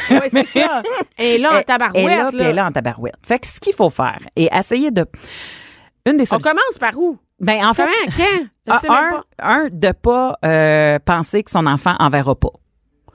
Oui, c'est ça. Et là, en Elle- tabarouette, là, est là en tabarouette. Fait que ce qu'il faut faire, et essayer de... Une des On commence par où? Ben, en fait, Comment? Quand? Je Ah, même un, pas. un, de pas euh, penser que son enfant en verra pas.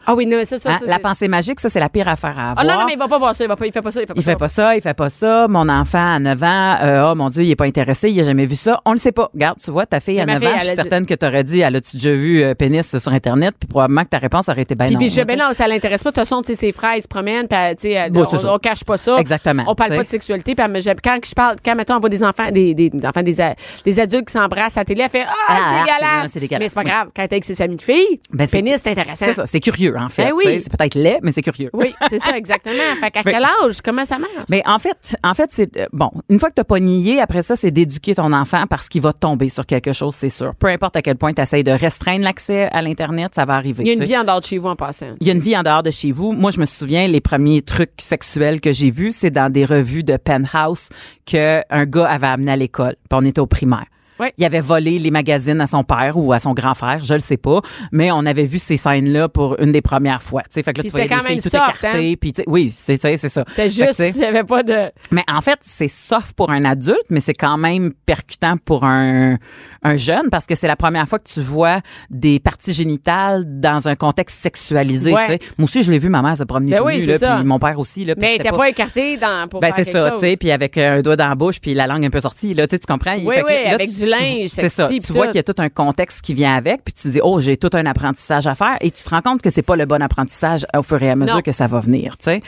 Ah oui, non, ça, ça, Hein? ça, La pensée magique, ça, c'est la pire affaire à avoir. Ah non, non, mais il va pas voir ça. Il, va pas, il fait pas ça. Il fait pas Il ça. fait pas ça, il fait pas ça. Mon enfant à 9 ans, euh, oh mon Dieu, il est pas intéressé, il a jamais vu ça. On le sait pas. Regarde, tu vois, ta fille à ma 9 fille, ans, je suis certaine que t'aurais dit, elle a-tu déjà vu euh, pénis sur Internet? Puis probablement que ta réponse aurait été ben Puis, non. puis je ben non, ça l'intéresse pas. De toute façon, tu sais, ses frères, ils se promènent, puis, tu Bon, on, cache pas ça. Exactement, On parle pas de sexualité. Puis, quand je parle, quand, mettons, on voit des enfants, des, des, des enfants, des, adultes qui s'embrassent à la télé, elle fait, ah, Ah, c'est ah, dégueulasse. c'est dégueulasse, Mais c'est pas grave. Quand t'es avec ses amis de filles, Ben, pénis, c'est intéressant. C'est ça, c'est curieux, en fait. Ben oui. C'est peut-être laid, mais c'est curieux. Oui, c'est ça, exactement. Fait qu'à quel âge? Comment ça marche? Mais en fait, en fait, c'est euh, bon. Une fois que t'as pas nié, après ça, c'est d'éduquer ton enfant parce qu'il va tomber sur quelque chose, c'est sûr. Peu importe à quel point tu essayes de restreindre l'accès à l'internet, ça va arriver. Il y a une vie en dehors de chez vous en passant. Il y a une vie en dehors de chez vous. Moi, je me souviens, les premiers trucs sexuels que j'ai vus, c'est dans des revues de Penthouse que un gars avait amené à l'école. Puis on était au primaire. Ouais. Il avait volé les magazines à son père ou à son grand frère, je le sais pas, mais on avait vu ces scènes-là pour une des premières fois. Tu sais, fait que là, Puis tu voyais quand filles tout soft, écartées, puis tu sais, oui, c'est ça. C'est juste, avait pas de. mais en fait, c'est soft pour un adulte, mais c'est quand même percutant pour un, un jeune parce que c'est la première fois que tu vois des parties génitales dans un contexte sexualisé. Ouais. Moi aussi, je l'ai vu, ma mère se promener Ben tout oui, nu, là, puis mon père aussi. Là, puis Mais t'es pas écarté dans, pour ben c'est ça, tu sais, puis avec un doigt dans la bouche, puis la langue un peu sortie, là, tu comprends? Oui, Fait que oui, là, avec tu- du linge C'est ça. Tu vois qu'il y a tout un contexte qui vient avec, puis tu te dis, oh, j'ai tout un apprentissage à faire, et tu te rends compte que c'est pas le bon apprentissage au fur et à mesure Non. que ça va venir, tu sais.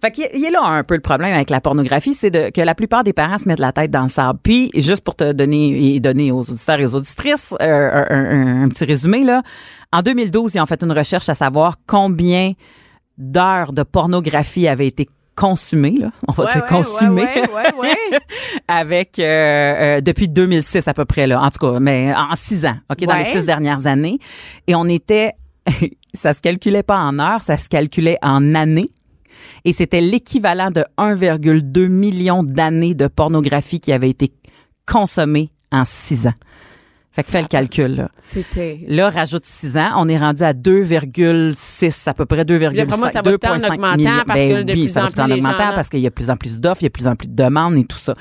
Fait qu'il y a- il y a là un peu le problème avec la pornographie, c'est de, que la plupart des parents se mettent la tête dans le sable. Puis, juste pour te donner et donner aux auditeurs et aux auditrices euh, un, un- un petit résumé, là, en 2012, ils ont fait une recherche à savoir combien d'heures de pornographie avaient été consumées, là. On va Ouais, dire ouais, ouais. avec euh, euh, depuis 2006 à peu près là. En tout cas mais en six ans ok dans les six dernières années. Et on était ça se calculait pas en heures ça se calculait en années. Et c'était l'équivalent de 1,2 million d'années de pornographie qui avait été consommée en six ans fait que fais le calcul là C'était. Là, rajoute 6 ans, on est rendu à 2,6, à peu près 2,5. D'après moi, ça va tout en 2,5 augmentant parce Ben que de oui, plus ça va en plus, en gens, augmentant parce qu'il y a plus en plus d'offres, il y a plus en plus de demandes et tout ça.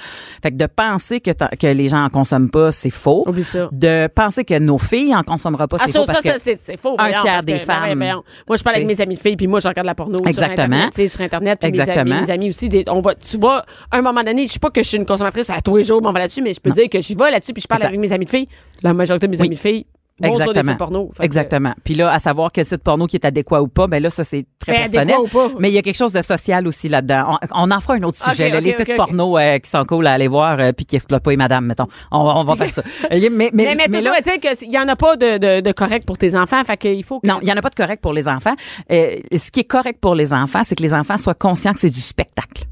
Fait que de penser que, que les gens en consomment pas, c'est faux. Oublie ça. De penser que nos filles en consommeront pas, Ah, c'est ça, faux parce ça, ça, que c'est faux. un tiers parce des que, ben, femmes, voyons. Moi, je parle avec mes amis de filles, puis moi, je regarde la porno Exactement. sur Internet, tu sais, sur Internet, puis mes amis, Exactement. mes amis aussi. Des, on va, tu vois, à un moment donné, je sais pas que je suis une consommatrice à tous les jours, mais on va là-dessus, mais je peux dire que j'y vais là-dessus, puis je parle avec mes amis de filles. La majorité de mes Oui. amis filles, vont sur des Exactement. sites porno. Fait que- Exactement. Puis là, à savoir quel site porno qui est adéquat ou pas, ben là, ça, c'est très Ben, personnel. ou pas. Mais il y a quelque chose de social aussi là-dedans. On, on en fera un autre sujet. là, ok, les ok, sites porno euh, qui sont cool à aller voir euh, puis qui exploitent pas les madames, mettons. On, va- on va faire ça. Mais, mais, Mais, mais, mais là- est-il qu'il y en a pas de, de, de correct pour tes enfants. Fait qu'il faut que... non, il y en a pas de correct pour les enfants. Euh, ce qui est correct pour les enfants, c'est que les enfants soient conscients que c'est du spectacle.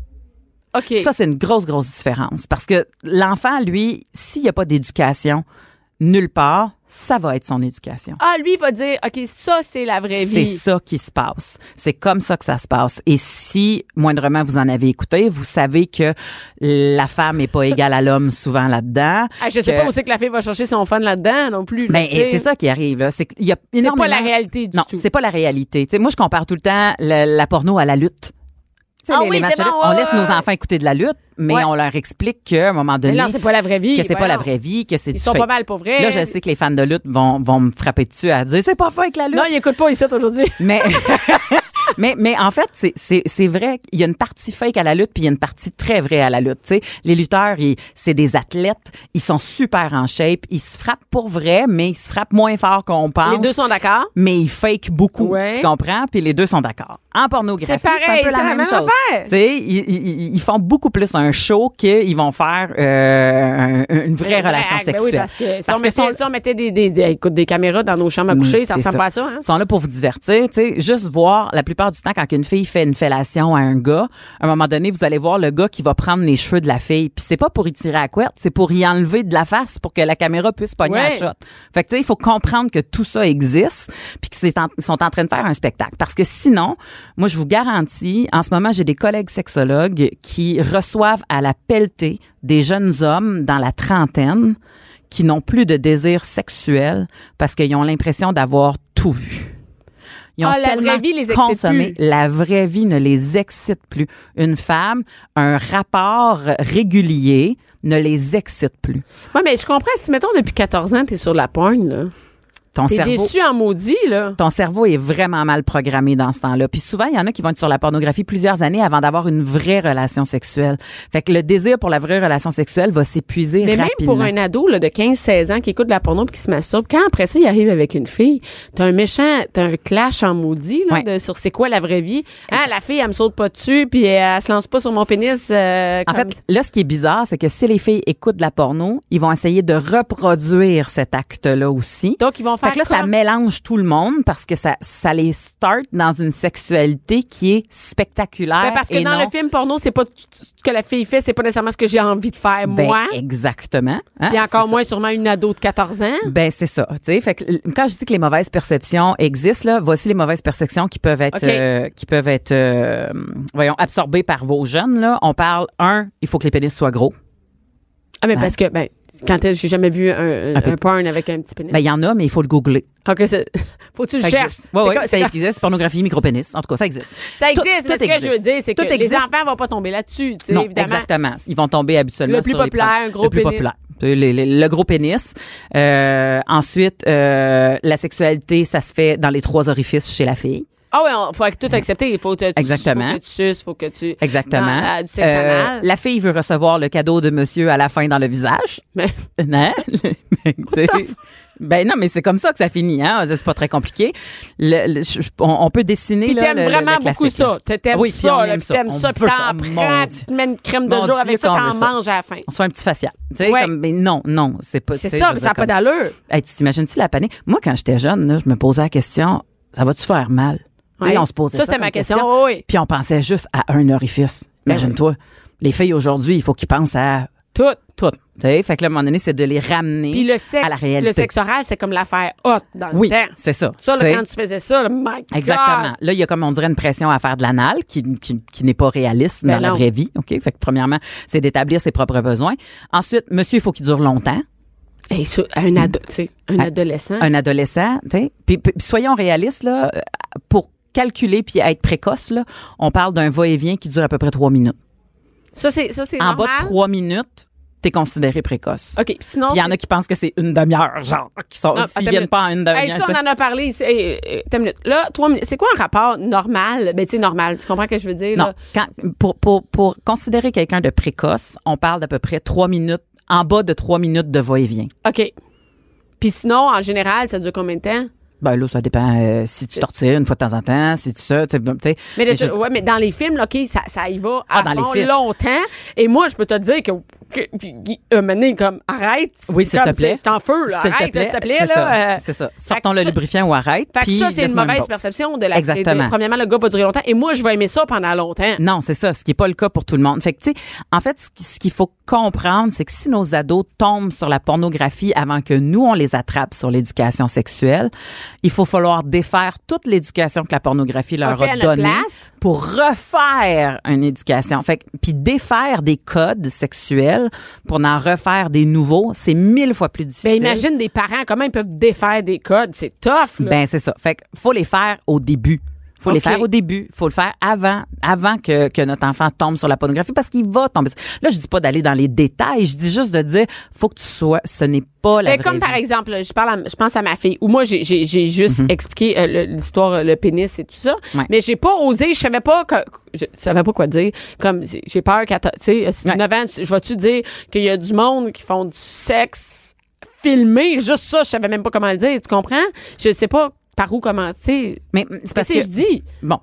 OK. Ça, c'est une grosse, grosse différence. Parce que l'enfant, lui, s'il n'y a pas d'éducation nulle part, ça va être son éducation. Ah, lui, il va dire, OK, ça, c'est la vraie C'est vie. ça qui se passe. C'est comme ça que ça se passe. Et si, moindrement, vous en avez écouté, vous savez que la femme n'est pas égale à l'homme souvent là-dedans. Ah, je sais pas où c'est que la fille va chercher son fun là-dedans non plus. Ben, c'est ça qui arrive, là. C'est qu'il y a C'est énormément... pas la réalité du non, tout. c'est pas la réalité. Tu sais, moi, je compare tout le temps la, la porno à la lutte. Ah les- oui, les matchs c'est de bon, lutte, on laisse nos enfants écouter de la lutte, mais Ouais. on leur explique qu'à un moment Mais donné, non, c'est pas la vraie vie. que c'est pas la vraie vie, que c'est Ils du sont pas mal pour vrai. Là, je sais que les fans de lutte vont, vont me frapper dessus à dire c'est pas fake la lutte. Non, ils écoutent pas ici aujourd'hui. Mais, mais, mais en fait, c'est, c'est, c'est vrai qu'il y a une partie fake à la lutte, puis il y a une partie très vraie à la lutte. Tu sais, les lutteurs, ils, c'est des athlètes, ils sont super en shape, ils se frappent pour vrai, mais ils se frappent moins fort qu'on pense. Les deux sont d'accord. mais ils fake beaucoup, Ouais. tu comprends? Puis les deux sont d'accord. En pornographie, C'est pareil, c'est un peu la même, même chose. Tu sais, ils, ils, ils font beaucoup plus un show qu'ils vont faire euh, un- une vraie relation Ben sexuelle. oui, parce que si, Parce on que mettait, sont- si on mettait des, des, des, écoute, des caméras dans nos chambres à coucher, ça c'est ressemble pas à ça. Hein? Ils sont là pour vous divertir, tu sais, juste voir la plupart du temps quand une fille fait une fellation à un gars, à un moment donné, vous allez voir le gars qui va prendre les cheveux de la fille, puis c'est pas pour y tirer à couette, c'est pour y enlever de la face pour que la caméra puisse pogner Ouais. la shot. Fait que tu sais, il faut comprendre que tout ça existe, puis qu'ils sont en train de faire un spectacle parce que sinon, moi je vous garantis, en ce moment, j'ai des collègues sexologues qui reçoivent à la pelletée des jeunes hommes dans la trentaine qui n'ont plus de désir sexuel parce qu'ils ont l'impression d'avoir tout vu. Ils ont Ah, la tellement vraie vie les excite consommé. plus. La vraie vie ne les excite plus. Une femme, un rapport régulier ne les excite plus. Ouais, mais je comprends. Si, mettons, depuis 14 ans, t'es sur la pogne, là. Ton T'es cerveau, déçu en maudit, là. ton cerveau est vraiment mal programmé dans ce temps-là. Puis souvent, il y en a qui vont être sur la pornographie plusieurs années avant d'avoir une vraie relation sexuelle. Fait que le désir pour la vraie relation sexuelle va s'épuiser Mais même pour un ado là, de 15-16 ans qui écoute de la porno puis qui se masturbe, quand après ça, il arrive avec une fille, t'as un méchant, t'as un clash en maudit là, Ouais. de, sur c'est quoi la vraie vie? Hein, la fille, elle me saute pas dessus puis elle, elle se lance pas sur mon pénis. euh, En comme- fait, là, ce qui est bizarre, c'est que si les filles écoutent de la porno, ils vont essayer de reproduire cet acte-là aussi. donc ils vont faire Fait que là, ça mélange tout le monde parce que ça, ça les start dans une sexualité qui est spectaculaire. Ben, parce que et dans non- le film porno, c'est pas ce que la fille fait, c'est pas nécessairement ce que j'ai envie de faire Ben, moi. exactement. hein, Puis encore moins sûrement une ado de 14 ans. Ben c'est ça, tu sais. Fait que quand je dis que les mauvaises perceptions existent là, voici les mauvaises perceptions qui peuvent être, euh, qui peuvent être, euh, voyons, absorbées par vos jeunes là. On parle un, il faut que les pénis soient gros. Ah mais parce que ben quand elle- j'ai jamais vu un, un, un porn avec un petit pénis. Ben il y en a, mais il faut le googler. OK, c'est- faut que tu le Ça cherches. existe. Ouais, comme- ça existe. Pornographie, micropénis. En tout cas, ça existe. Ça Tout- existe, mais tout ce que je veux existe. dire, c'est que Tout les existe. enfants vont pas tomber là-dessus, tu sais, Non, évidemment. exactement. Ils vont tomber habituellement Le plus sur les populaire, un gros le plus pénis. populaire. Le, le- le- le gros pénis. Euh, ensuite, euh, la sexualité, ça se fait dans les trois orifices chez la fille. Ah ouais, il faut tout accepter. Il faut que tu, Exactement. faut que tu suces, faut que tu... Exactement. Dans, euh, du sexe Euh, anal. la fille veut recevoir le cadeau de monsieur à la fin dans le visage. Mais, Non? Tu sais, ben non, mais c'est comme ça que ça finit, hein. C'est pas très compliqué. Le- le- on, on peut dessiner puis t'aimes vraiment le beaucoup là. ça. T'aimes Oui, ça, puis t'aimes ça, puis t'en prends, tu te mets une crème de jour avec ça, t'en manges à la fin. On se fait un petit facial. Tu sais, Ouais. comme, mais non, non, c'est pas. C'est ça, mais ça n'a pas d'allure. Hey, tu t'imagines-tu la panique? Moi, quand j'étais jeune, là, je me posais la question, ça va-tu faire mal? Ouais. on se posait Ça, ça. c'était ma question, oui. Puis on pensait juste à un orifice. Imagine-toi. Les filles aujourd'hui, il faut qu'ils pensent à Tout. tout. Tu sais, fait que là, à un moment donné, c'est de les ramener Puis le sexe, à la réalité. le sexe oral, c'est comme l'affaire hot dans oui, le temps. c'est ça. Ça, là, quand tu faisais ça, là, my Exactement. God. Là, il y a comme on dirait une pression à faire de l'anal qui, qui, qui n'est pas réaliste Ben dans la vraie vie. OK? Fait que premièrement, c'est d'établir ses propres besoins. Ensuite, monsieur, il faut qu'il dure longtemps. Ça, un, ado, un adolescent. un adolescent, tu sais. Puis, puis soyons réalistes là, pour calculer puis être précoce là, on parle d'un va-et-vient qui dure à peu près trois minutes. Ça, c'est, ça, c'est En bas de trois minutes, t'es considéré précoce. OK. Sinon. Il y en a qui pensent que c'est une demi-heure, genre, qui sont, s'ils une viennent minute. pas en une Hey, demi-heure. ça, on en a parlé. c'est- hey, euh, minute. Là, trois minutes. C'est quoi un rapport normal? Ben, tu sais, normal. Tu comprends ce que je veux dire? Non, Là? quand, pour, pour, pour considérer quelqu'un de précoce, on parle d'à peu près trois minutes, en bas de trois minutes de va-et-vient. OK. Puis sinon, en général, ça dure combien de temps? Ben là, ça dépend euh, si tu tortures une fois de temps en temps, si tu ça, tu sais. Mais, ouais, mais dans les films, là, OK, ça, ça y va à Ah, dans les films. longtemps. Et moi, je peux te dire que, un moment donné, comme, arrête. Oui, s'il te plaît. en feu, là. S'il te Arrête, plaît, s'il te plaît, là. euh, c'est ça. Sortons le lubrifiant ou arrête. Fait ça, c'est une mauvaise perception de la Exactement. premièrement, le gars va durer longtemps. Et moi, je vais aimer ça pendant longtemps. Non, c'est ça, ce qui est pas le cas pour tout le monde. Fait que tu sais, en fait, ce qui- ce qu'il faut comprendre, c'est que si nos ados tombent sur la pornographie avant que nous on les attrape sur l'éducation sexuelle, il faut falloir défaire toute l'éducation que la pornographie leur a donnée pour refaire une éducation. Fait que puis défaire des codes sexuels pour en refaire des nouveaux, c'est mille fois plus difficile. Ben, imagine des parents, comment ils peuvent défaire des codes? C'est tough, là. Ben c'est ça. Fait que faut les faire au début. Faut les OK. faire au début. Faut le faire avant, avant que, que notre enfant tombe sur la pornographie parce qu'il va tomber. Là, je dis pas d'aller dans les détails. Je dis juste de dire, faut que tu sois. Ce n'est pas la vraie comme par exemple, je parle, à- je pense à ma fille, ou moi j'ai juste expliqué euh, l'histoire, euh, le pénis et tout ça, Mhm. Ouais. mais j'ai pas osé, je savais pas que, je savais pas quoi dire. Comme j'ai peur qu'à, tu sais, si Ouais. 9 ans, je vais-tu dire qu'il y a du monde qui font du sexe filmé, juste ça, je savais même pas comment le dire, tu comprends? Je sais pas par où commencer? Mais c'est parce que que je dis Bon,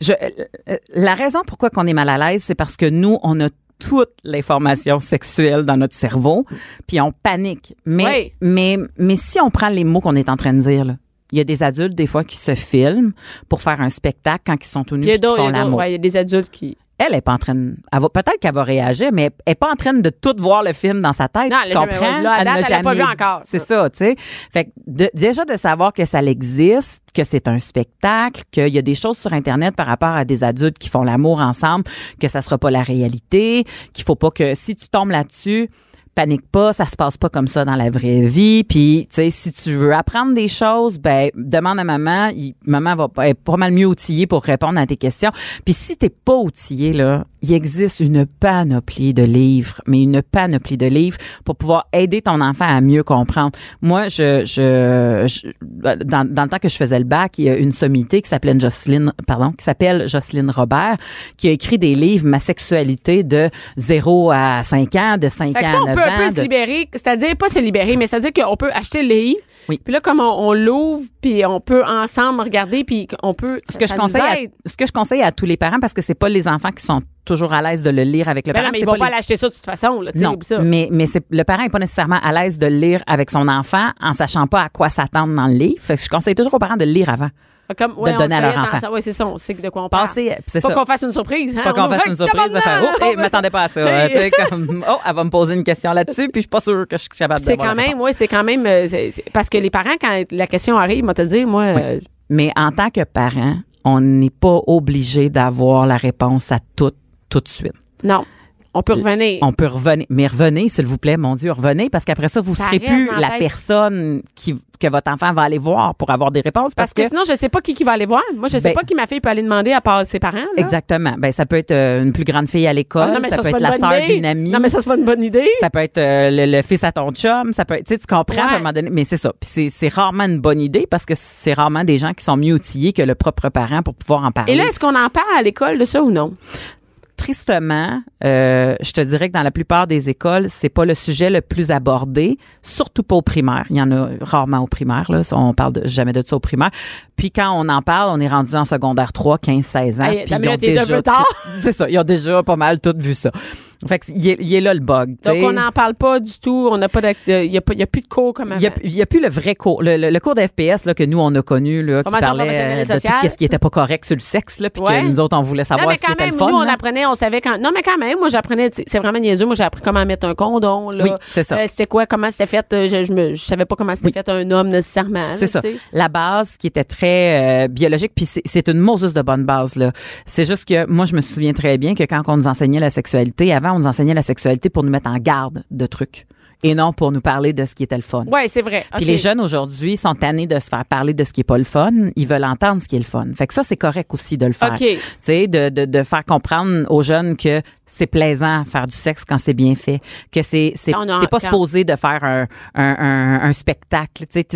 je, euh, euh, la raison pourquoi qu'on est mal à l'aise, c'est parce que nous, on a toute l'information sexuelle dans notre cerveau, puis on panique. Mais, Oui. mais, mais si on prend les mots qu'on est en train de dire, là, il y a des adultes, des fois, qui se filment pour faire un spectacle quand ils sont tout nus et font l'amour. ouais, il y a des adultes qui. Elle est pas en train de, peut-être qu'elle va réagir, mais elle est pas en train de tout voir le film dans sa tête. Non, tu elle l'a jamais- comprends? là, n'a elle l'a pas vu encore. C'est ça, tu sais. Fait que de- déjà de savoir que ça existe, que c'est un spectacle, qu'il y a des choses sur Internet par rapport à des adultes qui font l'amour ensemble, que ça sera pas la réalité, qu'il faut pas que si tu tombes là-dessus, panique pas, ça se passe pas comme ça dans la vraie vie. Puis, tu sais, si tu veux apprendre des choses, ben demande à maman. Il- maman va être pas mal mieux outillée pour répondre à tes questions. Puis, si t'es pas outillé là, il existe une panoplie de livres, mais une panoplie de livres pour pouvoir aider ton enfant à mieux comprendre. Moi, je, je, je- dans, dans le temps que je faisais le bac, il y a une sommité qui s'appelait Jocelyne, pardon, qui s'appelle Jocelyne Robert, qui a écrit des livres Ma sexualité de 0 à 5 ans, de 5 Fait que ans à on 9 peut un peu ans. se de- libérer, c'est-à-dire pas se libérer, mais c'est-à-dire qu'on peut acheter le livre. Oui. Puis là, comme on, on l'ouvre, puis on peut ensemble regarder, puis on peut. ce que ça je conseille à, ce que je conseille à tous les parents parce que c'est pas les enfants qui sont toujours à l'aise de le lire avec le Ben parent non, mais ils vont pas les- l'acheter ça de toute façon, là, non, ça. mais mais c'est le parent est pas nécessairement à l'aise de le lire avec son enfant en sachant pas à quoi s'attendre dans le livre. Fait que je conseille toujours aux parents de le lire avant. Comme, de donner à leur enfant. Oui, c'est ça, on sait de quoi on parle. C'est Pas qu'on fasse une surprise. Hein? Pas qu'on On fasse va- une surprise, de faire, oh, m'attendais pas à ça. Comme, oh, elle va me poser une question là-dessus, puis je suis pas sûre que je suis capable C'est d'avoir quand même, oui, c'est quand même, euh, c'est- c'est- parce que les parents, quand la question arrive, moi te le dire, moi, euh, Mais en tant que parent, on n'est pas obligé d'avoir la réponse à tout, tout de suite. non, on peut revenir. On peut revenir. Mais revenez, s'il vous plaît, mon Dieu, revenez, parce qu'après ça, vous Ça serez plus la tête. personne qui, que votre enfant va aller voir pour avoir des réponses. parce Parce, que, que, sinon, je sais pas qui, qui va aller voir. Moi, je sais Ben- pas qui ma fille peut aller demander à part ses parents. là. exactement. Ben, ça peut être euh, une plus grande fille à l'école, Ah, ça, ça, peut être la sœur d'une amie. Non, mais ça, c'est pas une bonne idée. ça peut être euh, le, le fils à ton chum, ça peut être, tu sais, tu comprends Ouais. à un moment donné, mais c'est ça. Puis c'est, c'est rarement une bonne idée parce que c'est rarement des gens qui sont mieux outillés que le propre parent pour pouvoir en parler. Et là, est-ce qu'on en parle à l'école de ça ou non? Tristement, euh, je te dirais que dans la plupart des écoles, c'est pas le sujet le plus abordé, surtout pas au primaire. Il y en a rarement au primaire, là. On parle de- jamais de ça au primaire. Puis quand on en parle, on est rendu en secondaire 3, 15, 16 ans. Hey, puis ils ont déjà C'est ça. Ils ont déjà pas mal tout vu ça. Fait que il est, il est là le bug. tu Donc, on n'en parle pas du tout. On n'a pas Il y a, pas- il y a plus de cours comme avant. Il y a, y plus le vrai cours. Le, le- le cours de FPS là, que nous, on a connu, là, qui parlait euh, de tout ce qui était pas correct sur le sexe, là, puis Ouais. que nous autres, on voulait non, savoir mais ce qui quand était même, le fun. nous, on apprenait, on savait quand. Non, mais quand même, moi, j'apprenais, c'est vraiment niaiseux. Moi, j'ai appris comment mettre un condom, là. Oui, c'est ça. Euh, c'était quoi, comment c'était fait. euh, Je, je, me, je savais pas comment c'était Oui. fait un homme nécessairement. C'est ça. La base qui était très euh, biologique, puis c'est- c'est une Moses de bonne base là. C'est juste que moi je me souviens très bien que quand on nous enseignait la sexualité, avant on nous enseignait la sexualité pour nous mettre en garde de trucs et non pour nous parler de ce qui était le fun. Ouais, c'est vrai. Puis les jeunes aujourd'hui sont tannés de se faire parler de ce qui est pas le fun. Ils veulent entendre ce qui est le fun. Fait que ça, c'est correct aussi de le faire. OK. Tu sais, de, de, de faire comprendre aux jeunes que c'est plaisant faire du sexe quand c'est bien fait, que c'est c'est t'es pas supposé de faire un un, un, un spectacle. Tu sais,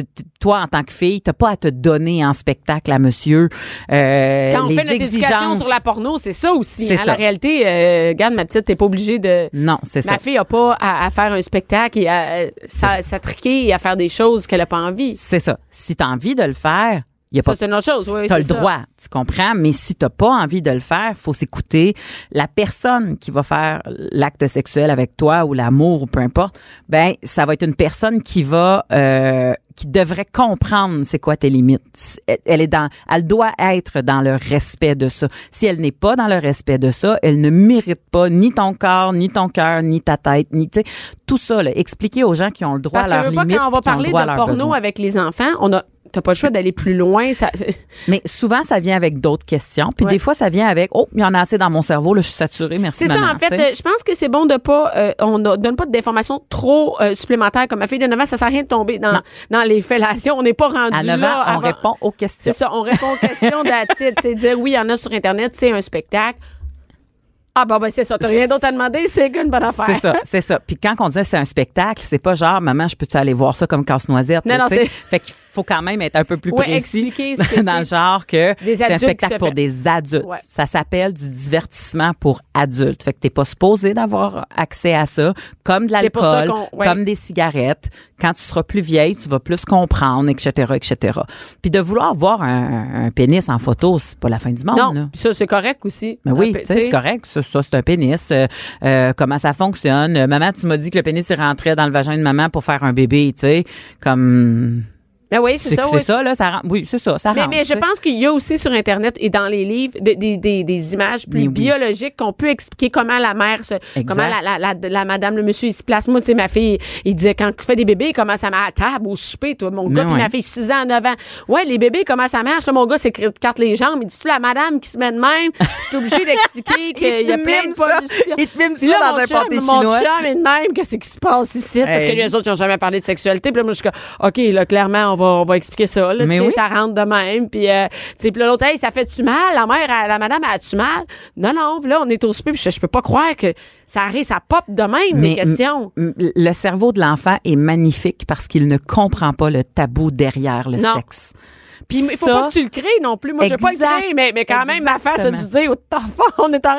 toi en tant que fille, t'as pas à te donner en spectacle à monsieur. Euh, Quand on les fait notre exigences. sur la porno, c'est ça aussi. C'est hein. La réalité, euh, regarde, ma petite, t'es pas obligée de. Non, c'est ça. Ma fille a pas à, à faire un spectacle et à, ça, s'attriquer et à faire des choses qu'elle a pas envie. C'est ça. Si tu as envie de le faire, y a Ça, pas c'est une autre chose. Oui, T'as le c'est ça. droit, tu comprends? Mais si t'as pas envie de le faire, faut s'écouter. La personne qui va faire l'acte sexuel avec toi ou l'amour ou peu importe, ben ça va être une personne qui va euh, qui devrait comprendre c'est quoi tes limites. Elle- est dans, elle doit être dans le respect de ça. Si elle n'est pas dans le respect de ça, elle ne mérite pas ni ton corps, ni ton cœur, ni ta tête, ni tu sais tout ça. Là, expliquer aux gens qui ont le droit Parce à que leurs veux pas, limites, quand on va le parler de porno avec les enfants, on a t'as pas le choix d'aller plus loin. Ça, Mais souvent, ça vient avec d'autres questions. Puis Ouais. des fois, ça vient avec Oh, il y en a assez dans mon cerveau, là, je suis saturée, merci. C'est ça, en fait, euh, je pense que c'est bon de pas, euh, on ne donne pas d'informations trop euh, supplémentaires. Comme ma fille de 9 ans, ça sert à rien de tomber dans, Non. dans les fellations. On n'est pas rendu à 9 là. ans, on répond aux questions. C'est ça, on répond aux questions d'attitude. C'est dire oui, il y en a sur Internet, c'est un spectacle. Ah, ben, c'est ça. T'as rien d'autre à demander, c'est une bonne affaire. C'est ça, c'est ça. Puis quand on dit c'est un spectacle, c'est pas genre maman, je peux-tu aller voir ça comme casse-noisette. Non, là, non, c'est- Fait qu'il faut quand même être un peu plus Ouais, précis expliquer ce que dans le genre que c'est un spectacle pour fait. des adultes. Ouais. Ça s'appelle du divertissement pour adultes. Fait que t'es pas supposé d'avoir accès à ça, comme de l'alcool, ouais. comme des cigarettes. Quand tu seras plus vieille, tu vas plus comprendre, etc., etc. Puis de vouloir voir un, un pénis en photo, c'est pas la fin du monde. là. Non, puis ça, c'est correct aussi. Mais oui, peu, tu sais, c'est correct. Ça, ça, c'est un pénis. Euh, euh, comment ça fonctionne? Euh, maman, tu m'as dit que le pénis il rentrait dans le vagin de maman pour faire un bébé, tu sais. Comme. Ben oui, c'est ça. c'est oui. ça, là. Ça oui, c'est ça. Ça Mais, rentre. mais je pense qu'il y a aussi sur Internet et dans les livres de- des, des, des images plus oui. biologiques qu'on peut expliquer comment la mère se, comment la, la, la, la madame, le monsieur, il se place. Moi, tu sais, ma fille, il disait quand tu fais des bébés, comment ça marche? À table, au souper, toi, mon gars, puis ma fille, 6 ans, 9 ans. Ouais, les bébés, comment ça marche? Là, mon gars, c'est carte les jambes. Il dit, tu la madame qui se met de même? Je suis obligée d'expliquer qu'il y a plein de pollution. Il te mime ça là, dans un pâté Mon chinois. chum est de même, qu'est-ce qui se passe ici? Parce que les autres, ils n'ont jamais parlé de sexualité. Puis là, moi, je suis comme, OK, là, clairement, on va, on va expliquer ça, là. Mais oui. ça rentre de même. Puis, euh, tu sais, puis l'autre, hey, ça fait-tu mal? La mère, elle- la madame, a-tu mal? Non, non. Puis là, on est au souper, puis je, je peux pas croire que ça arrive, ça pop de même, les Mais, questions. m- m- Le cerveau de l'enfant est magnifique parce qu'il ne comprend pas le tabou derrière le Non. sexe. Puis, il faut ça- pas que tu le crées non plus. Moi, je veux pas le créer, mais, mais quand même, ma face a dû dire, oh, on est en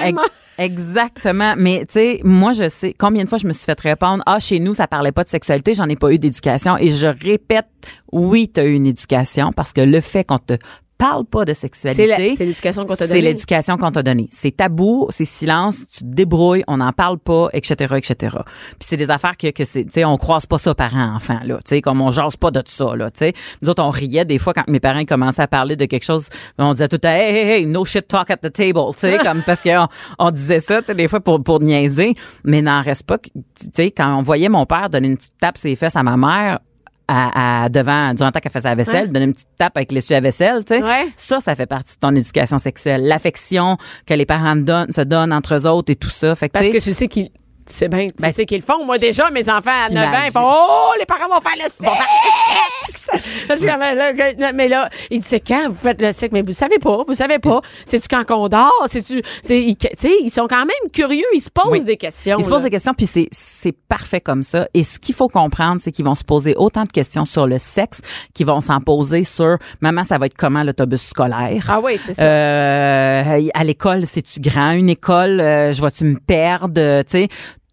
Exactement. Mais tu sais, moi je sais combien de fois je me suis fait répondre ah chez nous ça parlait pas de sexualité, j'en ai pas eu d'éducation. Et je répète oui, tu as eu une éducation parce que le fait qu'on te parle pas de C'est sexualité, c'est l'éducation qu'on t'a c'est donnée. l'éducation qu'on t'a donnée. C'est tabou, c'est silence, tu te débrouilles, on n'en parle pas, etc., etc. Puis c'est des affaires que, que c'est, tu sais, on croise pas ça parents enfants là, tu sais, comme on jase pas de ça là, tu sais. Nous autres on riait des fois quand mes parents commençaient à parler de quelque chose, on disait tout temps hey hey hey no shit talk at the table, tu sais, comme parce qu'on on disait ça, tu sais, des fois pour pour niaiser, mais n'en reste pas, tu sais, quand on voyait mon père donner une petite tape ses fesses à ma mère. À, à- devant durant le temps qu'elle faisait la vaisselle, donner une petite tape avec l'essuie à vaisselle, tu sais. Ouais. Ça, ça fait partie de ton éducation sexuelle. L'affection que les parents donnent, se donnent entre eux autres et tout ça. Fait que, Parce que tu sais qu'ils. Tu sais bien, tu Ben, sais qu'ils le font. Moi, déjà, mes enfants à 9 ans, ils font Oh, les parents vont faire le sexe! Suis comme, là, que- mais là, il dit C'est quand vous faites le sexe? Mais vous savez pas, vous savez pas. C'est-tu quand qu'on dort? C'est-tu. c'est- ils- ils sont quand même curieux, ils se posent Oui. des questions. ils se posent des questions, puis c'est c'est parfait comme ça. Et ce qu'il faut comprendre, c'est qu'ils vont se poser autant de questions sur le sexe qu'ils vont s'en poser sur maman, ça va être comment l'autobus scolaire? Ah oui, c'est ça. Euh, à l'école, c'est-tu grand une école? Euh, je vais-tu me perdre? Euh, tu sais.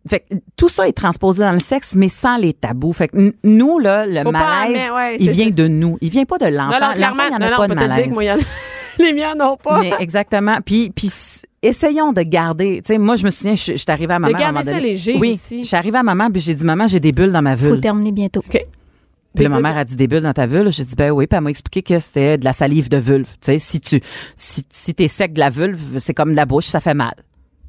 Fait que tout ça est transposé dans le sexe, mais sans les tabous. Fait que nous, là, le Faut malaise, ouais, il vient ça. de nous. Il vient pas de l'enfant. L'enfant, clairement, il n'y en a non, pas de malaise. que moi, il y en a- les miens n'ont pas. Mais exactement. Puis, essayons de garder. Tu sais, moi, je me souviens, je, je suis arrivée à maman. à un garder moment ça donné. léger oui, aussi. Je suis arrivée à maman, puis j'ai dit, maman, j'ai des bulles dans ma Faut vulve. terminer bientôt. OK. Puis là, ma mère a dit des bulles dans ta vulve. J'ai dit, ben oui. Puis elle m'a expliqué que c'était de la salive de vulve. Tu sais, si tu, si, si t'es sec de la vulve, c'est comme de la bouche, ça fait mal.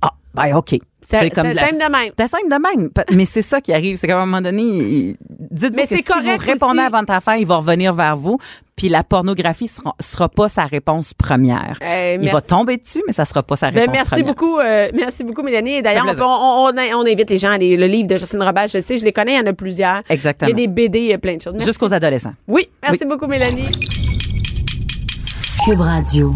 Ah, ben OK. C'est C'est comme c'est de la- simple de même. T'es simple de même. Mais c'est ça qui arrive. C'est qu'à un moment donné, dites-vous Mais que c'est si vous correct répondez aussi. à votre enfant, il va revenir vers vous. Puis la pornographie sera, sera pas sa réponse première. Euh, il va tomber dessus, mais ça sera pas sa réponse Ben, merci première. beaucoup, euh, merci beaucoup, Mélanie. Et d'ailleurs, on, fait on, on, on invite les gens à aller- le livre de Justine Robert. Je sais, je les connais, il y en a plusieurs. Exactement. Il y a des BD, il y a plein de choses. Jusqu'aux adolescents. Oui, merci beaucoup, Mélanie. Cube Radio.